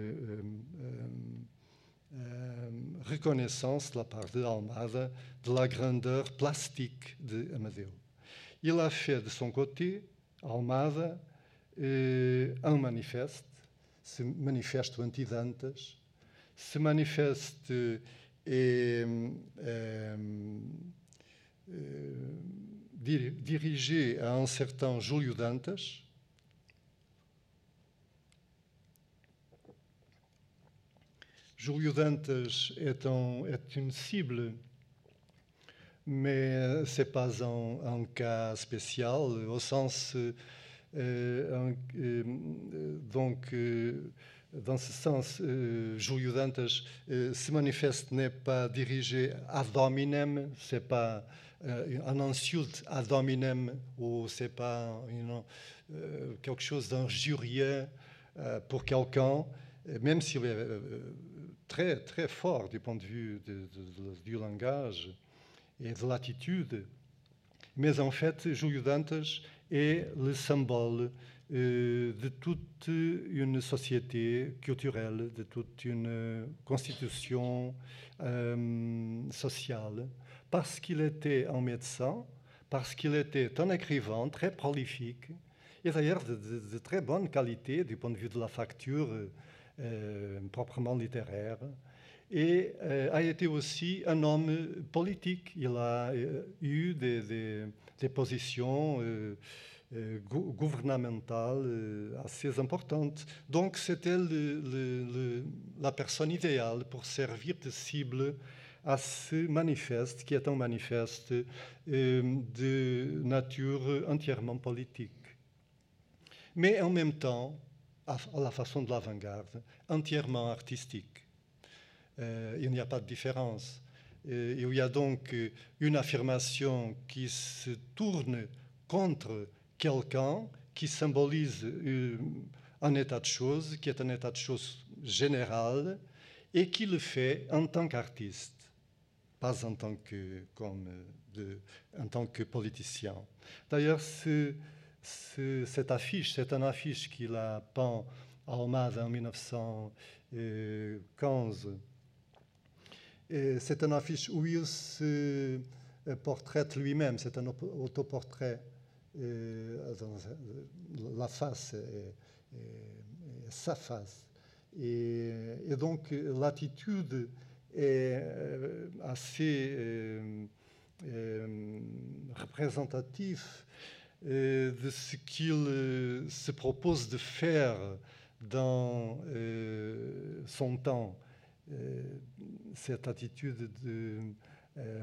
euh, reconnaissance de la part de Almada de la grandeur plastique de Amadeu. Il a fait de son côté, Almada, un manifeste, ce manifeste anti-Dantas, ce manifeste est dirigé à un certain Júlio Dantas. Júlio Dantas est, un, une cible, mais ce n'est pas un, cas spécial, au sens. Euh, euh, donc, euh, dans ce sens, euh, Dantas, euh, ce manifeste n'est pas dirigé ad hominem, c'est pas euh, un insulte ad hominem ou c'est pas you euh, quelque chose d'injurieux euh, pour quelqu'un, même s'il est euh, très très fort du point de vue du langage et de l'attitude. Mais en fait, Júlio Dantas est le symbole de toute une société culturelle, de toute une constitution euh, sociale, parce qu'il était un médecin, parce qu'il était un écrivain très prolifique, et d'ailleurs de, très bonne qualité du point de vue de la facture euh, proprement littéraire, et euh, a été aussi un homme politique. Il a euh, eu des, positions euh, gouvernementale euh, assez importante. Donc c'était la personne idéale pour servir de cible à ce manifeste, qui est un manifeste euh, de nature entièrement politique. Mais en même temps, à, la façon de l'avant-garde, entièrement artistique. il n'y a pas de différence. il y a donc une affirmation qui se tourne contre quelqu'un qui symbolise euh, un état de choses, qui est un état de choses général, et qui le fait en tant qu'artiste, pas en tant que, comme en tant que politicien. D'ailleurs, ce, ce, cette affiche, c'est une affiche qu'il a peint à Almada en 1915. C'est une affiche où il se portraite lui-même, c'est un autoportrait euh, la face sa face. Et, et donc l'attitude est euh, assez euh, euh, représentative de ce qu'il se propose de faire dans son temps. cette attitude de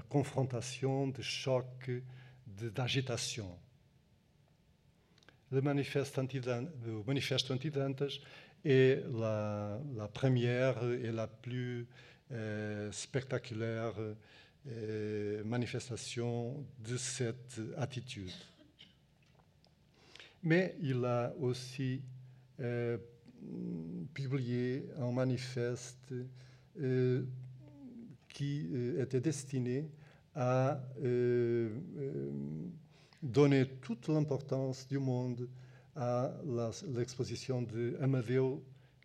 confrontation, de choc, d'agitation le manifeste anti-Dantas manifeste anti est la, première et la plus euh, spectaculaire euh, manifestation de cette attitude. Mais il a aussi euh, publié un manifeste qui était destiné à donner toute l'importance du monde à l'exposition de Amadeu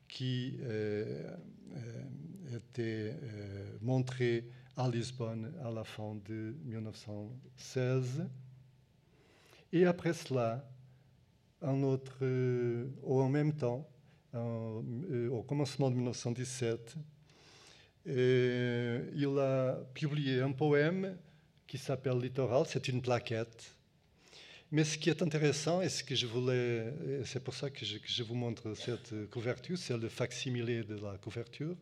qui euh, euh, était euh, montrée à Lisbonne à la fin de 1916. Et après cela, un autre, ou en même temps, en, au commencement de 1917, il a publié un poème qui s'appelle Littoral, c'est une plaquette mais ce qui est intéressant, et ce que je voulais, c'est pour ça que je, vous montre cette couverture, c'est le facsimilé de la couverture.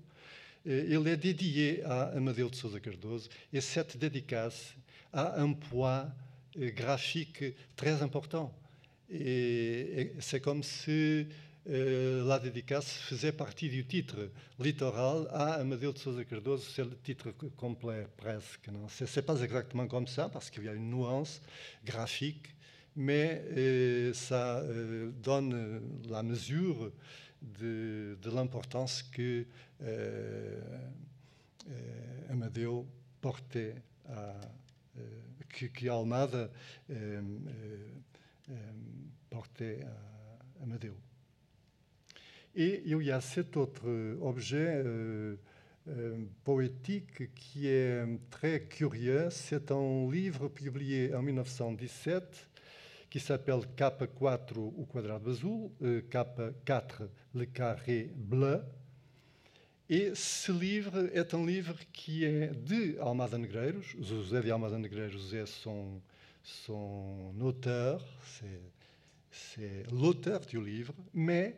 Et il est dédié à Amadeu de Sousa Cardoso, et cette dédicace a un poids graphique très important. C'est comme si la dédicace faisait partie du titre. Littoral à Amadeu de Sousa Cardoso, c'est le titre complet presque. Ce n'est pas exactement comme ça, parce qu'il y a une nuance graphique, mais ça donne la mesure de, l'importance que Amadeu portait à que, Almada portait à Amadeu. Et il y a cet autre objet euh, euh, poétique qui est très curieux. C'est un livre publié en 1917 qui s'appelle K4, o quadrado azul, K4, le carré bleu, et ce livre est un livre qui est de Almada Negreiros. José de Almada Negreiros est son, son auteur, c'est l'auteur du livre, mais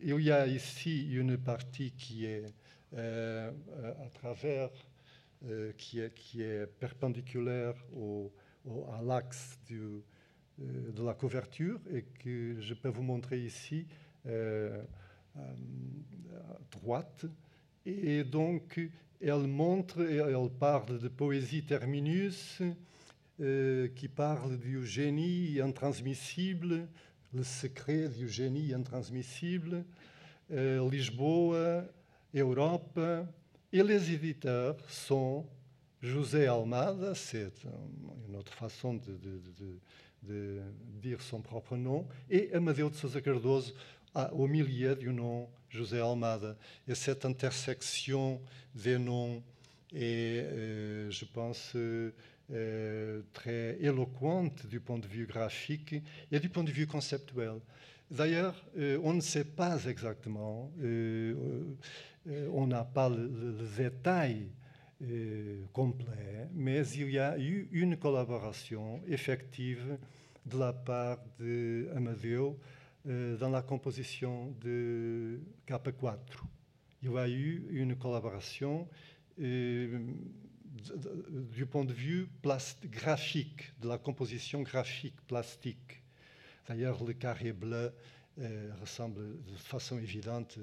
il y a ici une partie qui est euh, à travers, euh, qui, est, qui, est, perpendiculaire au, au, à l'axe euh, de la couverture et que je peux vous montrer ici. Euh, euh, droite. Et donc, elle montre, elle parle de poésie terminus, euh, qui parle du génie intransmissible, le secret du génie intransmissible, euh, Lisboa, Europe. Et les éditeurs sont José Almada, c'est une autre façon de, de, de, de, dire son propre nom, et Amadeu de Sousa Cardoso, au milieu du nom José Almada. Et cette intersection des noms est, euh, je pense, euh, très éloquente du point de vue graphique et du point de vue conceptuel. D'ailleurs, euh, on ne sait pas exactement, on n'a pas le, le détail complet, mais il y a eu une collaboration effective de la part de Amadeu euh, dans la composition de K4. Il y a eu une collaboration euh, du point de vue graphique, de la composition graphique plastique. D'ailleurs, le carré bleu ressemble de façon évidente,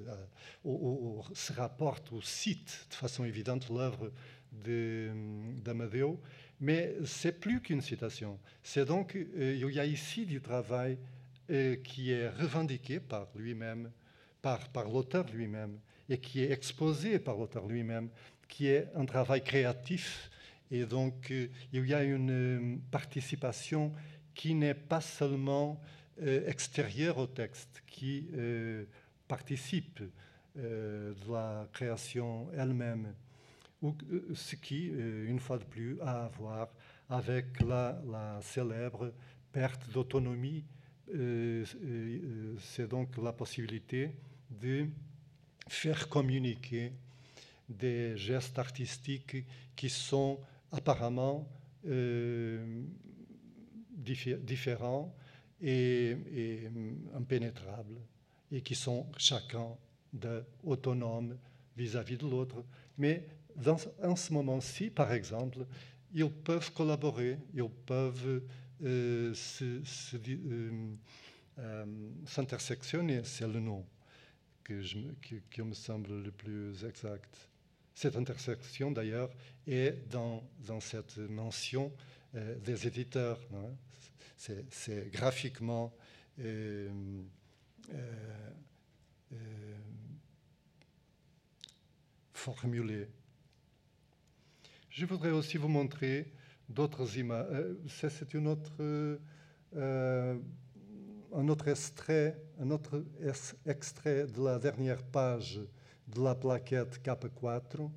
au, se rapporte au cite de façon évidente l'œuvre d'Amadeo, mais c'est plus qu'une citation. C'est donc, il y a ici du travail qui est revendiqué par lui-même, par, l'auteur lui-même, et qui est exposé par l'auteur lui-même, qui est un travail créatif. Et donc, euh, il y a une euh, participation qui n'est pas seulement euh, extérieure au texte, qui participe de la création elle-même, ce qui, une fois de plus, a à voir avec la, célèbre perte d'autonomie euh, euh, c'est donc la possibilité de faire communiquer des gestes artistiques qui sont apparemment euh, différents et, impénétrables et qui sont chacun autonomes vis-à-vis de l'autre. Mais en ce moment-ci, par exemple, ils peuvent collaborer, ils peuvent euh, euh, euh, s'intersectionner, c'est le nom qui, me semble le plus exact. Cette intersection, d'ailleurs, est dans, cette mention des éditeurs. C'est graphiquement euh, euh, formulé. Je voudrais aussi vous montrer d'autres images. Euh, c'est une autre, euh, un autre extrait, un autre extrait de la dernière page de la plaquette K4.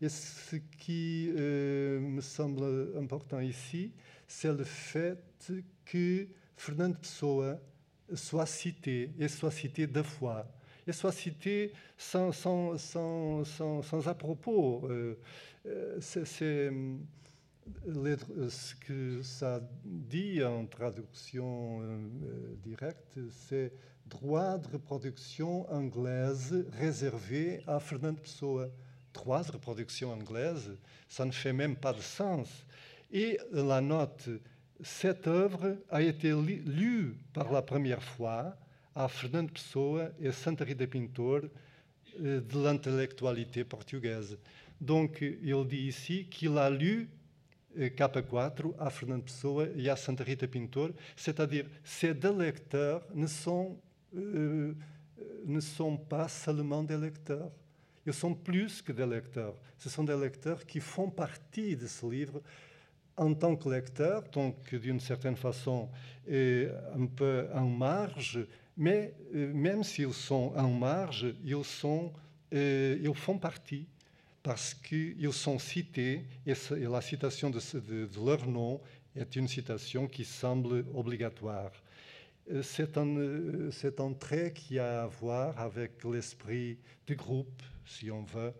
Et ce qui euh, me semble important ici, c'est le fait que Fernando Pessoa soit cité, et soit cité deux fois, et soit cité sans, sans, sans, sans, sans à propos. Euh, c'est ce que ça dit en traduction euh, directe, c'est droit de reproduction anglaise réservé à Fernando Pessoa. Droit de reproduction anglaise, ça ne fait même pas de sens. Et la note, cette œuvre a été lue par la première fois à Fernando Pessoa et Santa Rita Pintor euh, de l'intellectualité portugaise. Donc, il dit ici qu'il a lu euh, K4 à Fernando Pessoa et à Santa Rita Pintor, c'est-à-dire ces deux lecteurs ne sont, euh, ne sont pas seulement des lecteurs, ils sont plus que des lecteurs. Ce sont des lecteurs qui font partie de ce livre en tant que lecteurs, donc d'une certaine façon un peu en marge, mais euh, même s'ils sont en marge, ils, sont, euh, ils font partie parce qu'ils sont cités et, la citation de, de, de, leur nom est une citation qui semble obligatoire. Euh, c'est un, c'est un trait qui a à voir avec l'esprit du groupe, si on veut,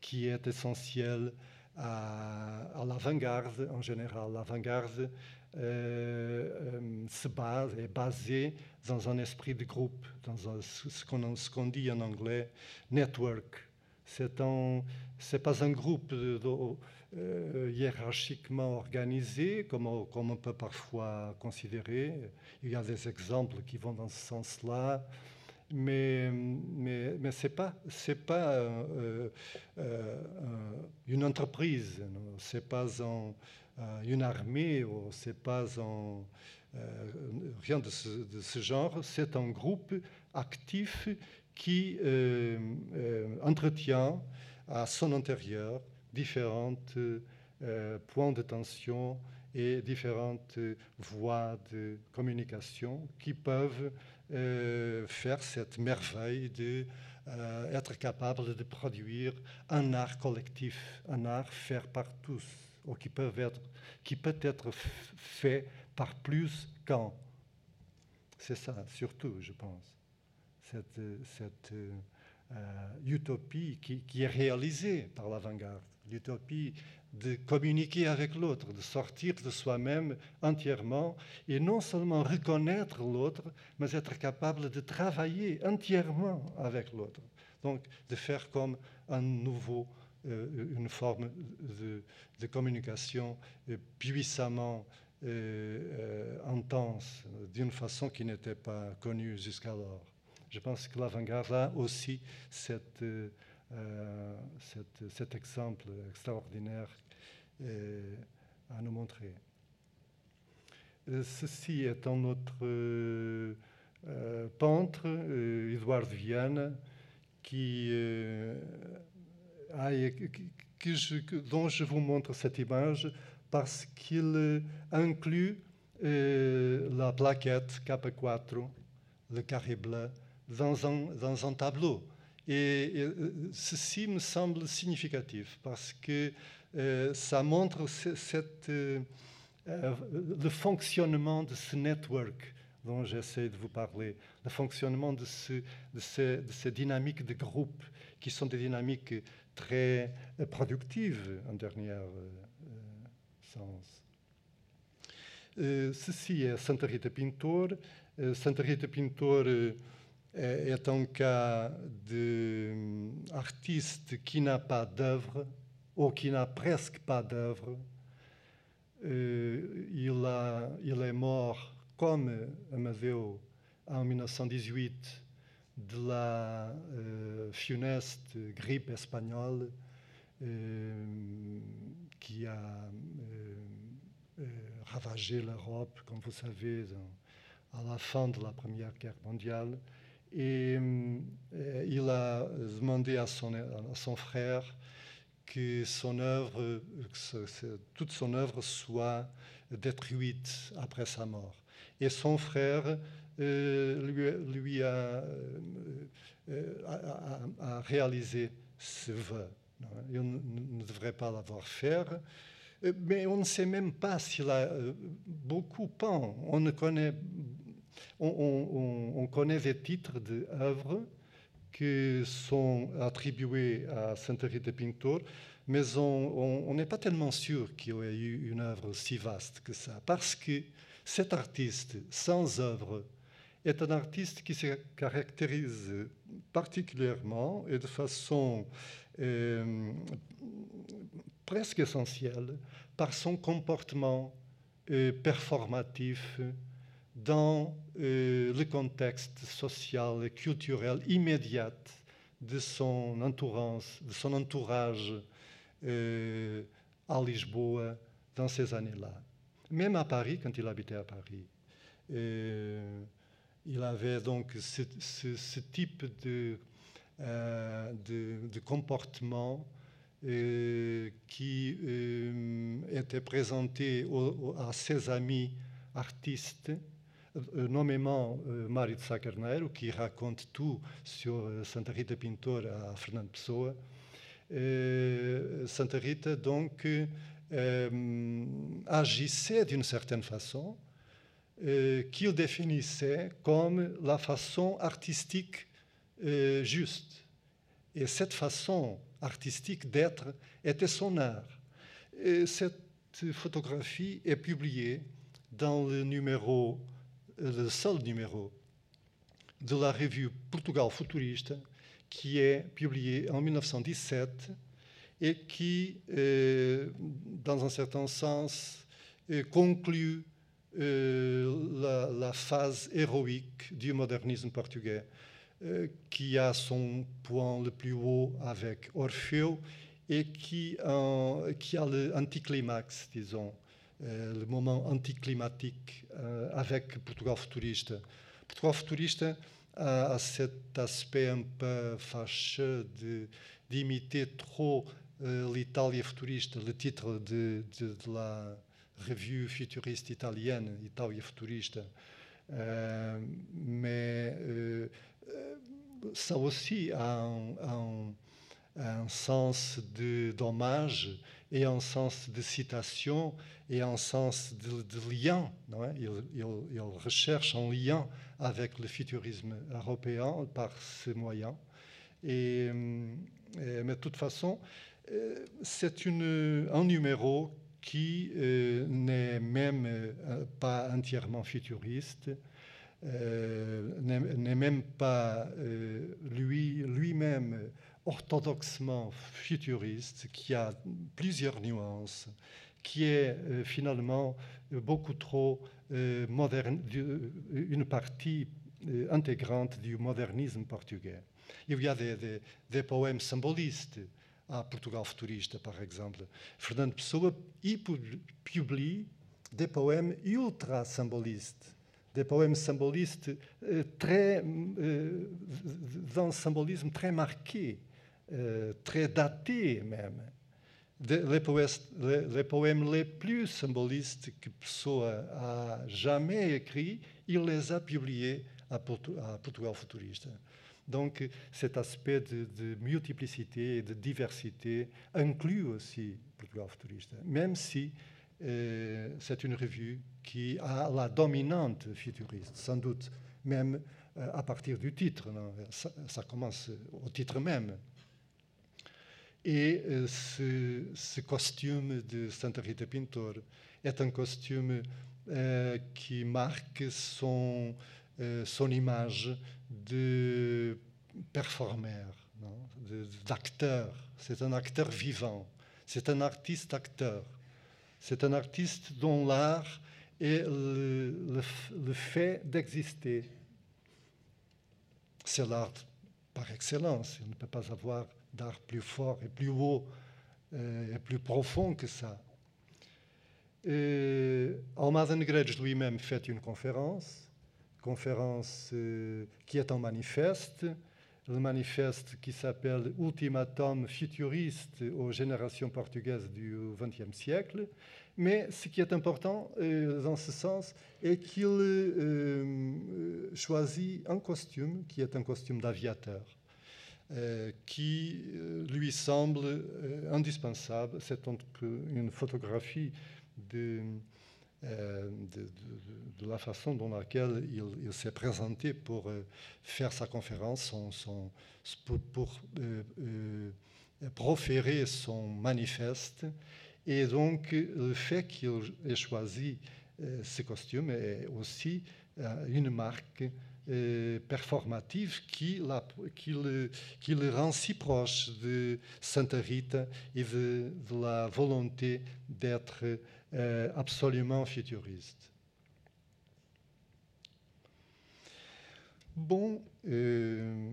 qui est essentiel à, à l'avant-garde en général. L'avant-garde euh, euh, se base, est basée dans un esprit de groupe, dans ce qu'on qu dit en anglais network. C'est un, pas un groupe euh, hiérarchiquement organisé, comme on, peut parfois considérer. Il y a des exemples qui vont dans ce sens-là mais, mais, mais ce n'est pas, pas euh, euh, une entreprise, ce n'est pas un, euh, une armée, ce n'est pas euh, rien de ce, de ce genre, c'est un groupe actif qui euh, entretient à son intérieur différents points de tension et différentes voies de communication qui peuvent euh, faire cette merveille d'être euh, être capable de produire un art collectif, un art fait par tous, ou qui peut être, qui peut être fait par plus qu'un. C'est ça, surtout, je pense, cette, cette euh, utopie qui, qui, est réalisée par l'avant-garde, l'utopie de communiquer avec l'autre, de sortir de soi-même entièrement et non seulement reconnaître l'autre, mais être capable de travailler entièrement avec l'autre. Donc de faire comme un nouveau, euh, une forme de, de communication euh, puissamment euh, intense, d'une façon qui n'était pas connue jusqu'alors. Je pense que l'avant-garde a aussi cette cet, cet, exemple extraordinaire euh, à nous montrer. Euh, ceci est un autre peintre, Edouard Vienne, qui, a, que je, dont je vous montre cette image parce qu'il inclut la plaquette K4, le carré un, dans un tableau. Et, et, ceci me semble significatif parce que euh, ça montre euh, le fonctionnement de ce network dont j'essaie de vous parler, le fonctionnement de, ce, de, ces, de, ces, dynamiques de groupe qui sont des dynamiques très productives en dernier euh, sens. ceci est Santa Rita Pintor. Santa Rita Pintor est un cas d'artiste qui n'a pas d'œuvre ou qui n'a presque pas d'œuvre. Euh, il, est mort comme Amadeo en 1918 de la euh, funeste grippe espagnole euh, qui a euh, euh, ravagé l'Europe, comme vous savez, à la fin de la Première Guerre mondiale. Et euh, il a demandé à son, à son, frère que son œuvre, toute son œuvre soit détruite après sa mort. Et son frère euh, lui, euh, a, a, réalisé ce vœu. Il ne devrait pas l'avoir fait, mais on ne sait même pas s'il a beaucoup peint. On ne connaît on, on, on connaît des titres d'œuvres qui sont attribués à Santa Rita Pintor, mais on n'est pas tellement sûr qu'il y ait eu une œuvre si vaste que ça, parce que cet artiste sans œuvre est un artiste qui se caractérise particulièrement et de façon euh, presque essentielle par son comportement euh, performatif dans euh, le contexte social et culturel immédiat de son entourage, euh, à Lisboa dans ces années-là. Même à Paris, quand il habitait à Paris. il avait donc ce, type de, de, comportement qui était présenté à ses amis artistes euh, nommément euh, Mário de Sá Carneiro, qui raconte tout sur euh, Santa Rita Pintor à Fernando Pessoa. Santa Rita, donc, agissait d'une certaine façon qu'il définissait comme la façon artistique juste. Et cette façon artistique d'être était son art. Et cette photographie est publiée dans le numéro le seul numéro de la revue Portugal Futuriste, qui est publié en 1917 et qui, euh, dans un certain sens, euh, conclut la, phase héroïque du modernisme portugais, qui a son point le plus haut avec Orfeu et qui, qui a l'anticlimax, disons, le moment anticlimatique euh, avec Portugal futuriste. Portugal futuriste a, cet aspect un peu fâcheux d'imiter trop euh, l'Italie futuriste, le titre de, de, la revue futuriste italienne, Italia futuriste. mais ça aussi a un, un, un sens d'hommage et un sens de citation et un sens de, lien. Non il, recherche un lien avec le futurisme européen par ces moyens. Et mais de toute façon, euh, c'est un numéro qui euh, n'est même euh, pas entièrement futuriste, euh, n'est même pas euh, lui, lui-même orthodoxement futuriste, qui a plusieurs nuances, qui est euh, finalement beaucoup trop euh, moderne, une partie euh, intégrante du modernisme portugais. Il y a des, poèmes symbolistes à Portugal futuriste, par exemple. Fernando Pessoa y publie des poèmes ultra symbolistes des poèmes symbolistes très, d'un symbolisme très marqué. Euh, très daté même. les, poèmes, les, plus symbolistes que Pessoa a jamais écrits, il les a publiés à, Portugal futuriste. Donc cet aspect de, multiplicité et de diversité inclut aussi Portugal futuriste, même si euh, c'est une revue qui a la dominante futuriste, sans doute même euh, à partir du titre. ça, commence au titre même. Et ce, costume de Santa Rita Pintor est un costume euh, qui marque son, euh, son image de performeur, d'acteur. C'est un acteur vivant, c'est un artiste-acteur. C'est un artiste dont l'art est le, le fait d'exister. C'est l'art par excellence. Il ne peut pas avoir d'art plus fort et plus haut euh, et plus profond que ça. Almada Negreiros lui-même fait une conférence, conférence euh, qui est un manifeste, le manifeste qui s'appelle Ultimatum futuriste aux générations portugaises du XXe siècle. Mais ce qui est important euh, dans ce sens est qu'il euh, choisit un costume qui est un costume d'aviateur. Euh, qui euh, lui semble euh, indispensable. C'est donc une photographie de, la façon dont il, s'est présenté pour faire sa conférence, pour proférer son manifeste. Et donc, le fait qu'il ait choisi ce costume est aussi une marque performative qui, la, qui, le, qui, le, rend si proche de Santa Rita et de, la volonté d'être absolument futuriste. Bon, euh,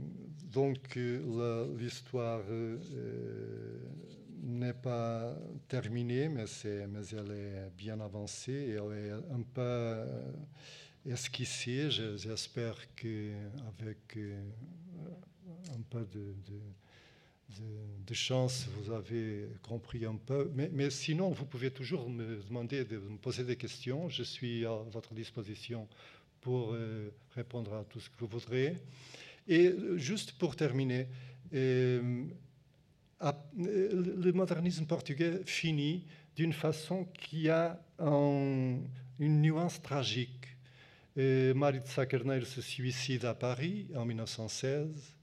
donc euh, l'histoire euh, n'est pas terminée, mais, mais, elle est bien avancée, elle est un peu esquissée. J'espère qu'avec un peu de, chance, vous avez compris un peu. Mais, mais, sinon, vous pouvez toujours me demander de me poser des questions. Je suis à votre disposition pour euh, répondre à tout ce que vous voudrez. Et juste pour terminer, euh, le modernisme portugais finit d'une façon qui a une nuance tragique. Euh, Mário de Sá Carneiro se suicide à Paris en 1916.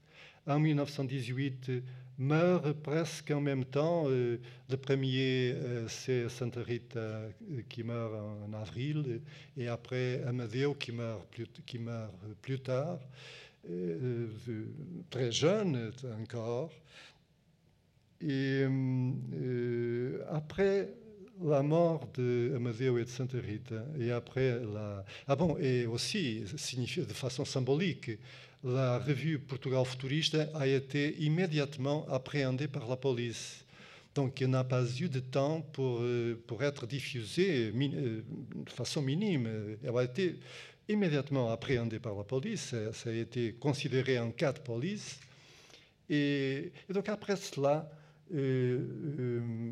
En 1918, meurt presque en même temps. Euh, le premier, euh, c'est Santa Rita qui meurt en, avril, et après Amadeo qui meurt plus, qui meurt plus tard, très jeune encore. Et après la mort de Amadeo et de Santa Rita, et après la... Ah bon, et aussi, de façon symbolique, la revue Portugal futuriste a été immédiatement appréhendée par la police. Donc, il n'a pas eu de temps pour, euh, pour être diffusée euh, de façon minime. Elle a été immédiatement appréhendée par la police. Ça a été considéré en cas de police. Et, donc, après cela, euh,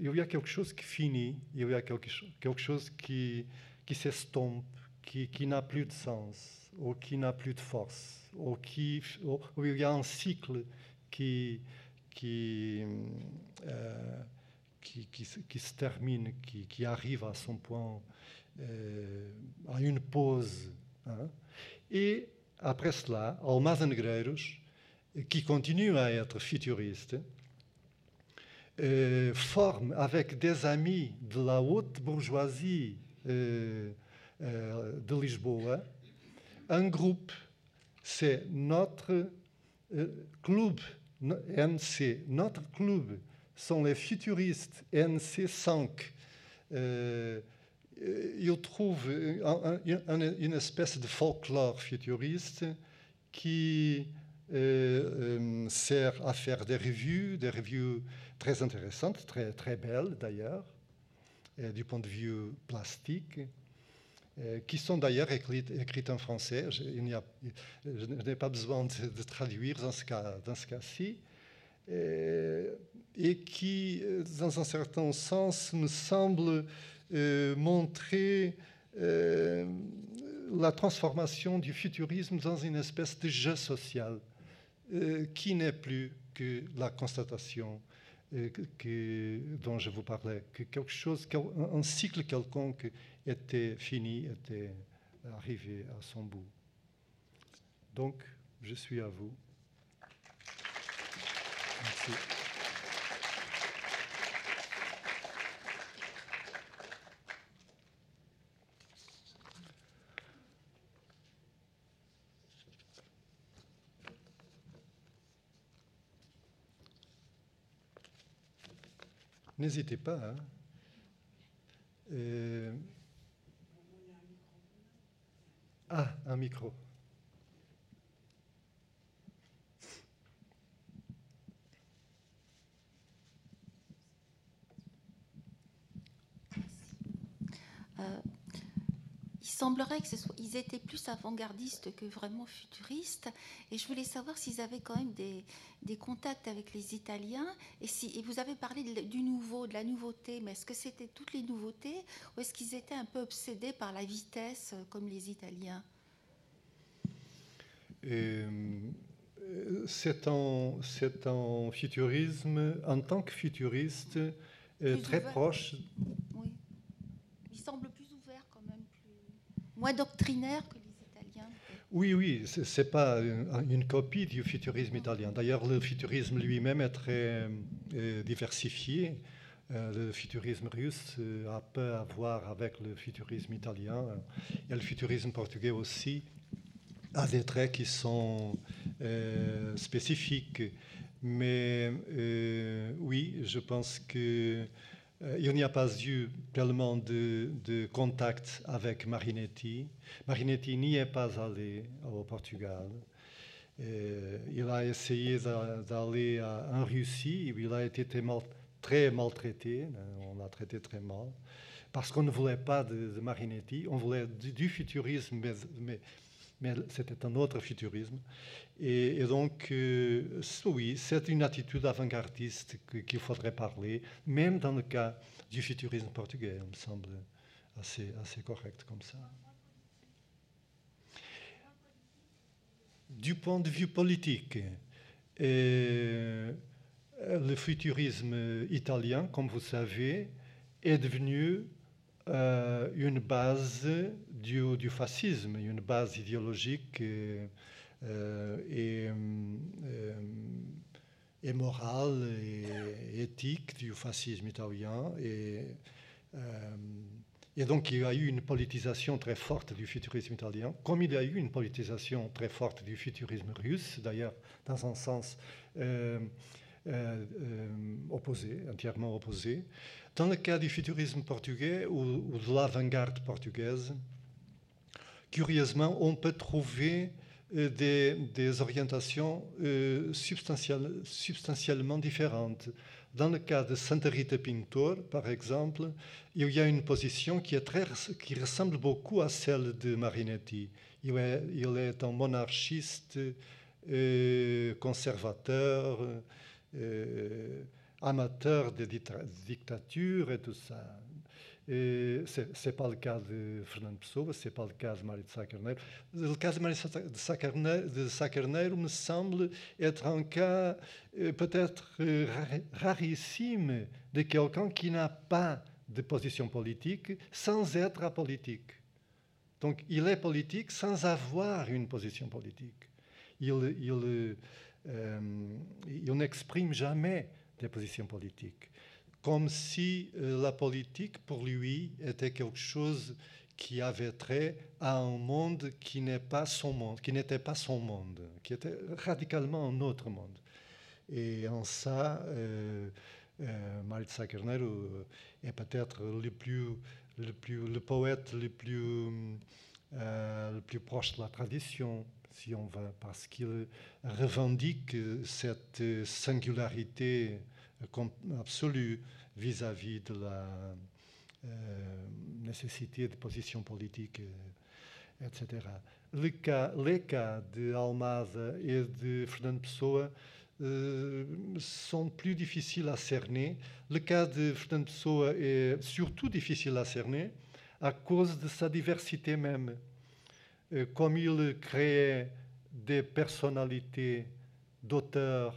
il y a quelque chose qui finit, il y a quelque, quelque chose qui, qui s'estompe, qui, qui n'a plus de sens ou qui n'a plus de force, ou, qui, ou, il y a un cycle qui, qui, euh, qui, qui, qui, se termine, qui, qui, arrive à son point, euh, à une pause. Hein. Et après cela, Almada Negreiros, qui continue à être futuriste, euh, forme avec des amis de la haute bourgeoisie euh, euh, de Lisboa un groupe, c'est notre club NC. Notre club sont les futuristes NC5. Euh, il trouve un, un, une espèce de folklore futuriste qui sert à faire des revues, des revues très intéressantes, très, très belles d'ailleurs, du point de vue plastique. Euh, qui sont d'ailleurs écrites, en français. Je, il a, je n'ai pas besoin de, traduire dans ce, cas, cas-ci. Euh, et qui, dans un certain sens, me semble euh, montrer la transformation du futurisme dans une espèce de jeu social qui n'est plus que la constatation que, dont je vous parlais, que quelque chose, un cycle quelconque était fini, était arrivé à son bout. Donc, je suis à vous. Merci. N'hésitez pas. Hein. Euh, ah, un micro. Semblerait que ce soit, ils étaient plus avant-gardistes que vraiment futuristes. Et je voulais savoir s'ils avaient quand même des, des, contacts avec les Italiens. Et, si, et vous avez parlé du nouveau, de la nouveauté, mais est-ce que c'était toutes les nouveautés ou est-ce qu'ils étaient un peu obsédés par la vitesse euh, comme les Italiens? Euh, c'est un, un, futurisme, en tant que futuriste, euh, très proche. Oui. Il semble plus ouvert quand même, moins doctrinaire que les Italiens. Oui, oui, ce n'est pas une, copie du futurisme italien. D'ailleurs, le futurisme lui-même est très euh, diversifié. le futurisme russe a peu à voir avec le futurisme italien. A le futurisme portugais aussi. a des traits qui sont spécifiques. Mais oui, je pense que il n'y a pas eu tellement de, de contact avec Marinetti. Marinetti n'y est pas allé au Portugal. il a essayé d'aller en Russie, il a été très maltraité, on l'a traité très mal, parce qu'on ne voulait pas de, Marinetti, on voulait du, futurisme, mais, c'était un autre futurisme. Et, donc, euh, oui, c'est une attitude avant-gardiste qu'il faudrait parler, même dans le cas du futurisme portugais, il me semble assez, assez correct comme ça. Du point de vue politique, euh, le futurisme italien, comme vous savez, est devenu euh, une base du, fascisme, une base idéologique et, euh, et, morale et éthique du fascisme italien. Et, et donc il y a eu une politisation très forte du futurisme italien, comme il y a eu une politisation très forte du futurisme russe, d'ailleurs dans un sens euh, euh, euh, opposé, entièrement opposé. Dans le cas du futurisme portugais ou, de l'avant-garde portugaise, curieusement, on peut trouver des, des, orientations substantiellement différentes. Dans le cas de Santa Rita Pintor, par exemple, il y a une position qui, ressemble beaucoup à celle de Marinetti. Il est, un monarchiste euh, conservateur, euh, amateur de dictature et tout ça. Ce n'est pas le cas de Fernando Pessoa, ce n'est pas le cas de Mário de Sá Carneiro. Le cas de Mário de Sá Carneiro, me semble être un cas euh, peut-être euh, rarissime de quelqu'un qui n'a pas de position politique sans être apolitique. Donc il est politique sans avoir une position politique. Il, il, euh, n'exprime jamais des positions politiques comme si euh, la politique, pour lui, était quelque chose qui avait trait à un monde qui n'est pas son monde, qui n'était pas son monde, qui était radicalement un autre monde. Et en ça, euh, euh Maritza est peut-être le plus, le plus, le poète le plus, euh, le plus proche de la tradition, si on veut, parce qu'il revendique cette singularité absolue vis-à-vis de la euh, nécessité de position politique, euh, etc. Les cas, les cas de Almada et de Fernando Pessoa euh, sont plus difficiles à cerner. Le cas de Fernando Pessoa est surtout difficile à cerner à cause de sa diversité même. comme il créait des personnalités d'auteurs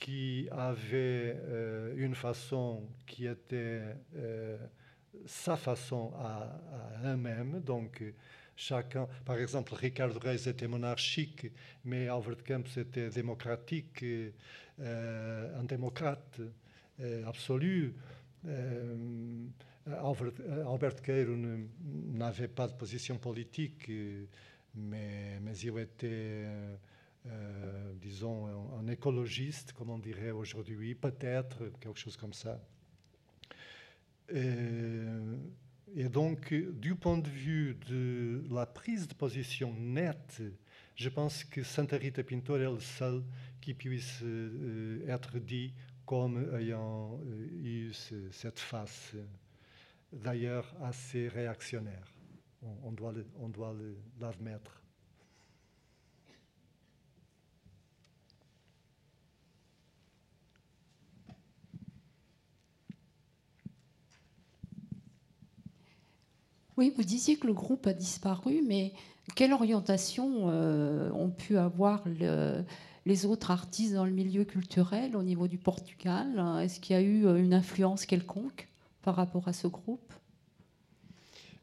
qui avait euh, une façon qui était euh, sa façon à, eux-mêmes. Donc, chacun, par exemple, Ricardo Reis était monarchique, mais Albert Campos était démocratique, euh, un démocrate absolu. Albert, Albert Queiro n'avait pas de position politique, mais, mais il était euh, disons, un, écologiste, comme on dirait aujourd'hui, peut-être, quelque chose comme ça. Et, donc, du point de vue de la prise de position nette, je pense que Santa Rita Pintor est le seul qui puisse euh, être dit comme ayant euh, eu cette face, d'ailleurs assez réactionnaire. On, on doit l'admettre. Oui, vous disiez que le groupe a disparu, mais quelle orientation euh, ont pu avoir les autres artistes dans le milieu culturel au niveau du Portugal? Est-ce qu'il y a eu euh, une influence quelconque par rapport à ce groupe?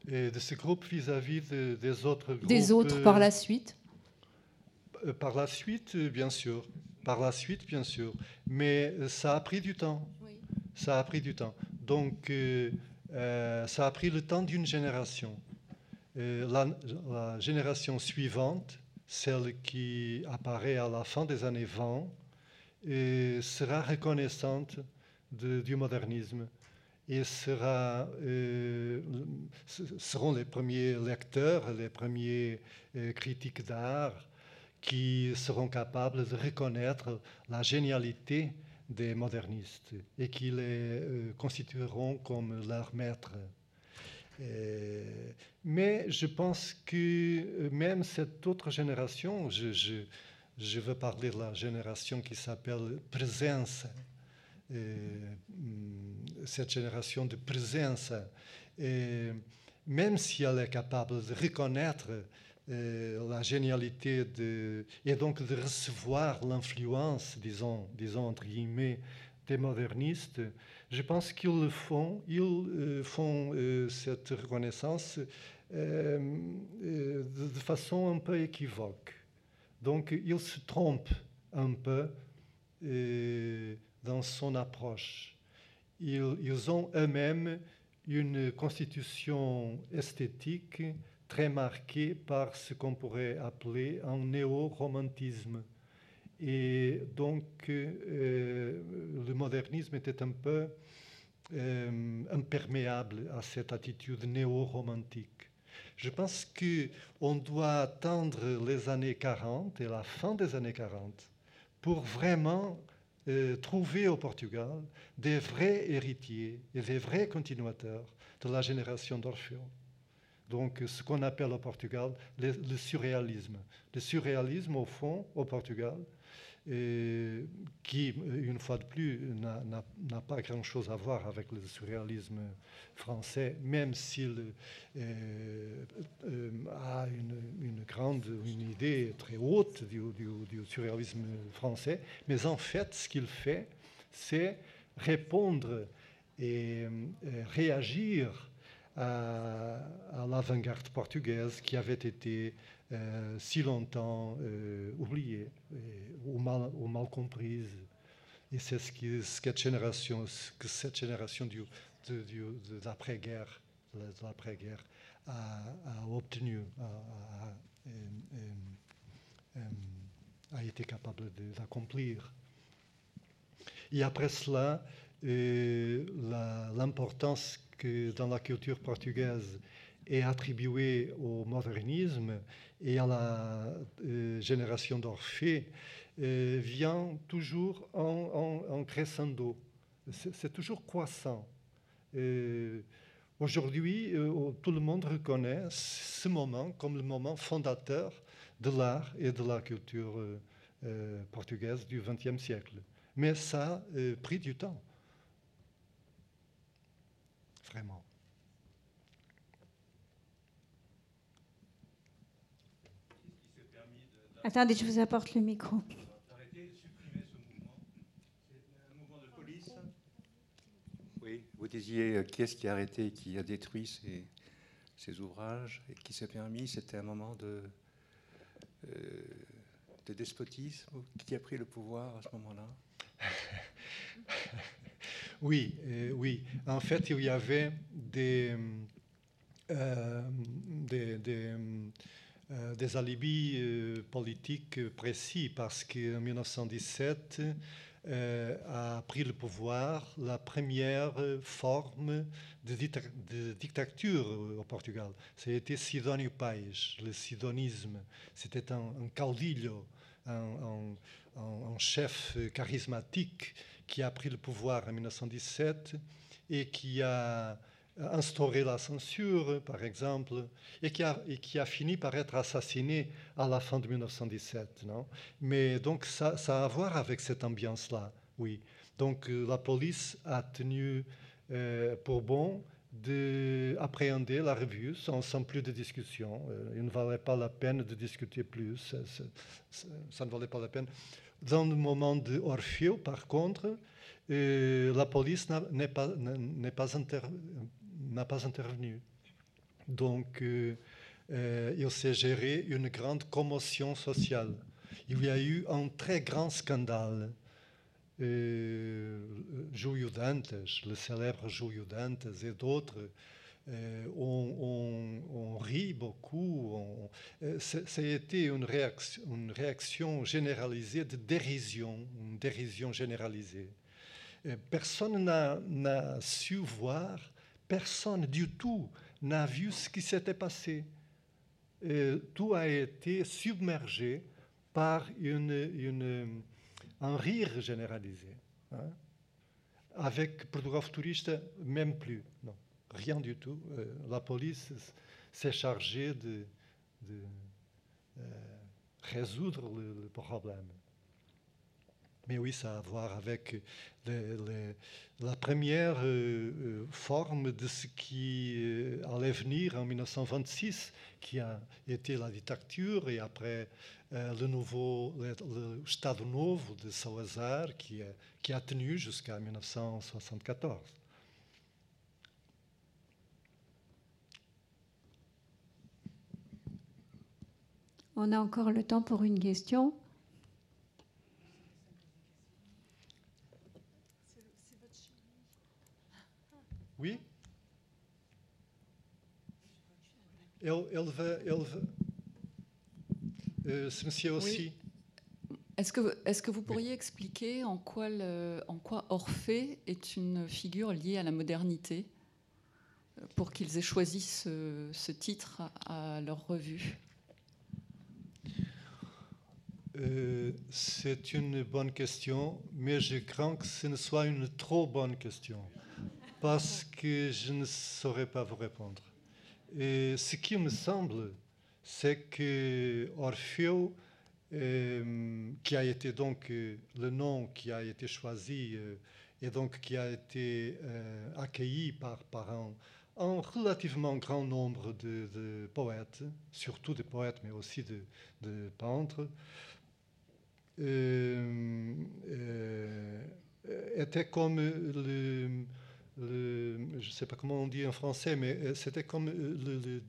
Et De ce groupe vis-à-vis des autres groupes Des autres par la suite? Euh, Par la suite, bien sûr. Par la suite, bien sûr. Mais ça a pris du temps. Oui. Ça a pris du temps. Donc, euh, ça a pris le temps d'une génération. La, génération suivante, celle qui apparaît à la fin des années 20, et sera reconnaissante du modernisme et euh, seront les premiers lecteurs, les premiers euh, critiques d'art qui seront capables de reconnaître la génialité des modernistes et qui les euh, constitueront comme leurs maîtres. mais je pense que même cette autre génération, je, je, veux parler de la génération qui s'appelle présence, cette génération de présence, même si elle est capable de reconnaître euh, la génialité de, et donc de recevoir l'influence, disons, disons entre guillemets, des modernistes, je pense qu'ils font, ils euh, font euh, cette reconnaissance de, façon un peu équivoque. Donc ils se trompent un peu dans son approche. Ils, ont eux-mêmes une constitution esthétique très marquée par ce qu'on pourrait appeler un néo-romantisme. Et donc, euh, le modernisme était un peu euh, imperméable à cette attitude néo-romantique. Je pense qu'on doit attendre les années 40 et la fin des années 40 pour vraiment euh, trouver au Portugal des vrais héritiers et des vrais continuateurs de la génération d'Orfeo. Donc, ce qu'on appelle au Portugal le, surréalisme. Le surréalisme, au fond, au Portugal, qui, une fois de plus, n'a pas grand-chose à voir avec le surréalisme français, même s'il euh, euh, a une, grande une idée très haute du, surréalisme français. Mais en fait, ce qu'il fait, c'est répondre et, euh, réagir à, l'avant-garde portugaise qui avait été euh, si longtemps euh, oubliée ou mal, ou mal comprise. Et c'est ce, que cette génération, que cette génération du, de, de, l'après-guerre, de l'après-guerre a, obtenu, a, a, été capable d'accomplir. Et après cela, euh, l'importance que dans la culture portugaise est attribuée au modernisme et à la euh, génération d'Orphée euh, vient toujours en, en, crescendo. C'est toujours croissant. Aujourd'hui, euh, tout le monde reconnaît ce moment comme le moment fondateur de l'art et de la culture portugaise du XXe siècle. Mais ça a pris du temps. Vraiment. Attendez, je vous apporte le micro. Oui, vous disiez euh, qui est-ce qui a arrêté, qui a détruit ces, ces ouvrages et qui s'est permis C'était un moment de, euh, de despotisme Qui a pris le pouvoir à ce moment-là? Oui, euh, oui. En fait, il y avait des, euh, des alibis euh, politiques précis parce qu'en 1917 euh, a pris le pouvoir la première forme de, dictature au Portugal. C'était Sidónio Pais, le sidonisme. C'était un, un caudillo, un, chef charismatique qui a pris le pouvoir en 1917 et qui a instauré la censure, par exemple, et qui, a, fini par être assassiné à la fin de 1917. Non? Mais donc ça, a à voir avec cette ambiance-là, oui. Donc euh, la police a tenu euh, pour bon d'appréhender la revue sans, plus de discussion. Euh, il ne valait pas la peine de discuter plus, ça ne valait pas la peine. Dans le moment de Orfeo, par contre, euh, la police n'est pas, pas n'a pas intervenu. Donc, euh, euh, il s'est géré une grande commotion sociale. Il y a eu un très grand scandale. Euh, Dantes, le célèbre Júlio Dantes et d'autres Euh, on, rit beaucoup. a été une réaction, une réaction, généralisée de dérision, une dérision généralisée. personne n'a su voir, personne du tout n'a vu ce qui s'était passé. tout a été submergé par un rire généralisé. Hein. Avec Portugal Futuriste, même plus. Rien du tout. Euh, la police s'est chargée de, euh, résoudre le, problème. Mais oui, ça a à voir avec la première euh, forme de ce qui allait venir en 1926, qui a été la dictature, et après le nouveau le, Estado Novo de Salazar, qui, qui a tenu jusqu'à 1974. On a encore le temps pour une question. Oui. Elle, euh, ce monsieur aussi. Est-ce que, est que, vous pourriez expliquer en quoi, le, en quoi, Orphée est une figure liée à la modernité euh, pour qu'ils aient choisi ce, ce titre à leur revue? Euh, c'est une bonne question, mais je crains que ce ne soit une trop bonne question, parce que je ne saurais pas vous répondre. Et ce qui me semble, c'est que Orphée, euh, qui a été donc euh, le nom qui a été choisi et donc qui a été accueilli par, par un, relativement grand nombre de, poètes, surtout des poètes, mais aussi de, de peintres, euh, euh, était comme le, je ne sais pas comment on dit en français, mais euh, c'était comme le,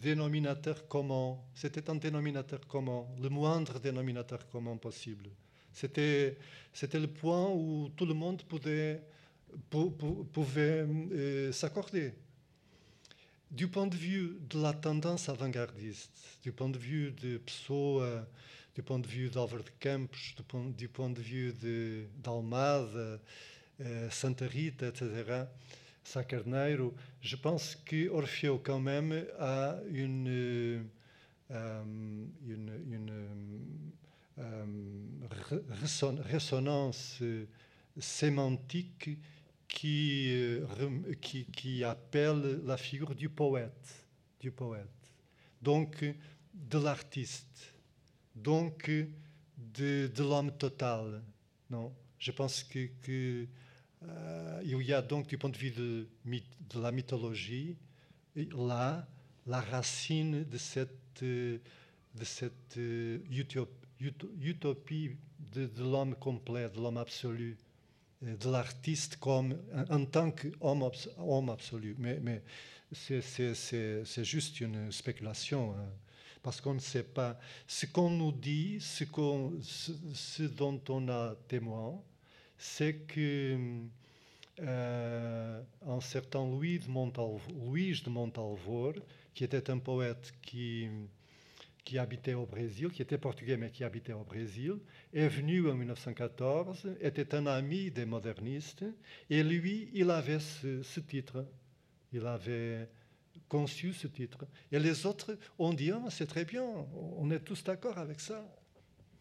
dénominateur commun. C'était un dénominateur commun, le moindre dénominateur commun possible. C'était, le point où tout le monde pouvait, pouvait s'accorder. Du point de vue de la tendance avant-gardiste, du point de vue de Pessoa, du point de vue d'Álvaro de Campos, du point, du point de vue de, de euh, Santa Rita, etc., Sá Carneiro, je pense que Orfeu, quand même, a une, euh, une, euh, résonance sémantique qui, qui, qui, appelle la figure du poète, du poète, donc de l'artiste donc de, l'homme total. Non Je pense que, euh, il y a donc du point de vue de, la mythologie là la racine de cette, de cette uh, utopie de, l'homme complet, de l'homme absolu, de l'artiste en, tant qu'homme homme absolu. Mais, mais c'est juste une spéculation. Hein parce qu'on ne sait pas. Ce qu'on nous dit, ce, dont on a témoin, c'est que euh, un certain Louis de, Montalvo, qui était un poète qui, qui habitait au Brésil, qui était portugais mais qui habitait au Brésil, est venu en 1914, était un ami des modernistes, et lui, il avait ce, ce titre. Il avait conçu ce titre. Et les autres ont dit, ah, c'est très bien, on est tous d'accord avec ça.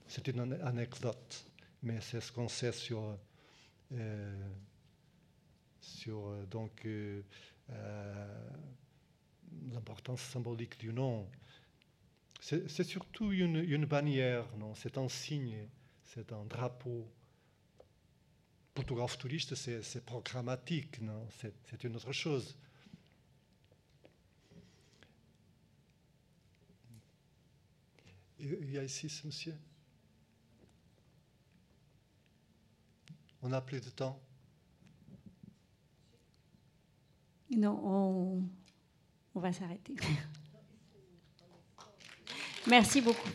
C'est une anecdote, mais c'est ce qu'on sait sur, euh, sur euh, donc euh, l'importance symbolique du nom. C'est surtout une, une bannière, non C'est un signe, c'est un drapeau. Portugal futuriste, c'est programmatique, non C'est une autre chose. Il y a ici ce monsieur. On n'a plus de temps. Non, on, on va s'arrêter. Merci beaucoup.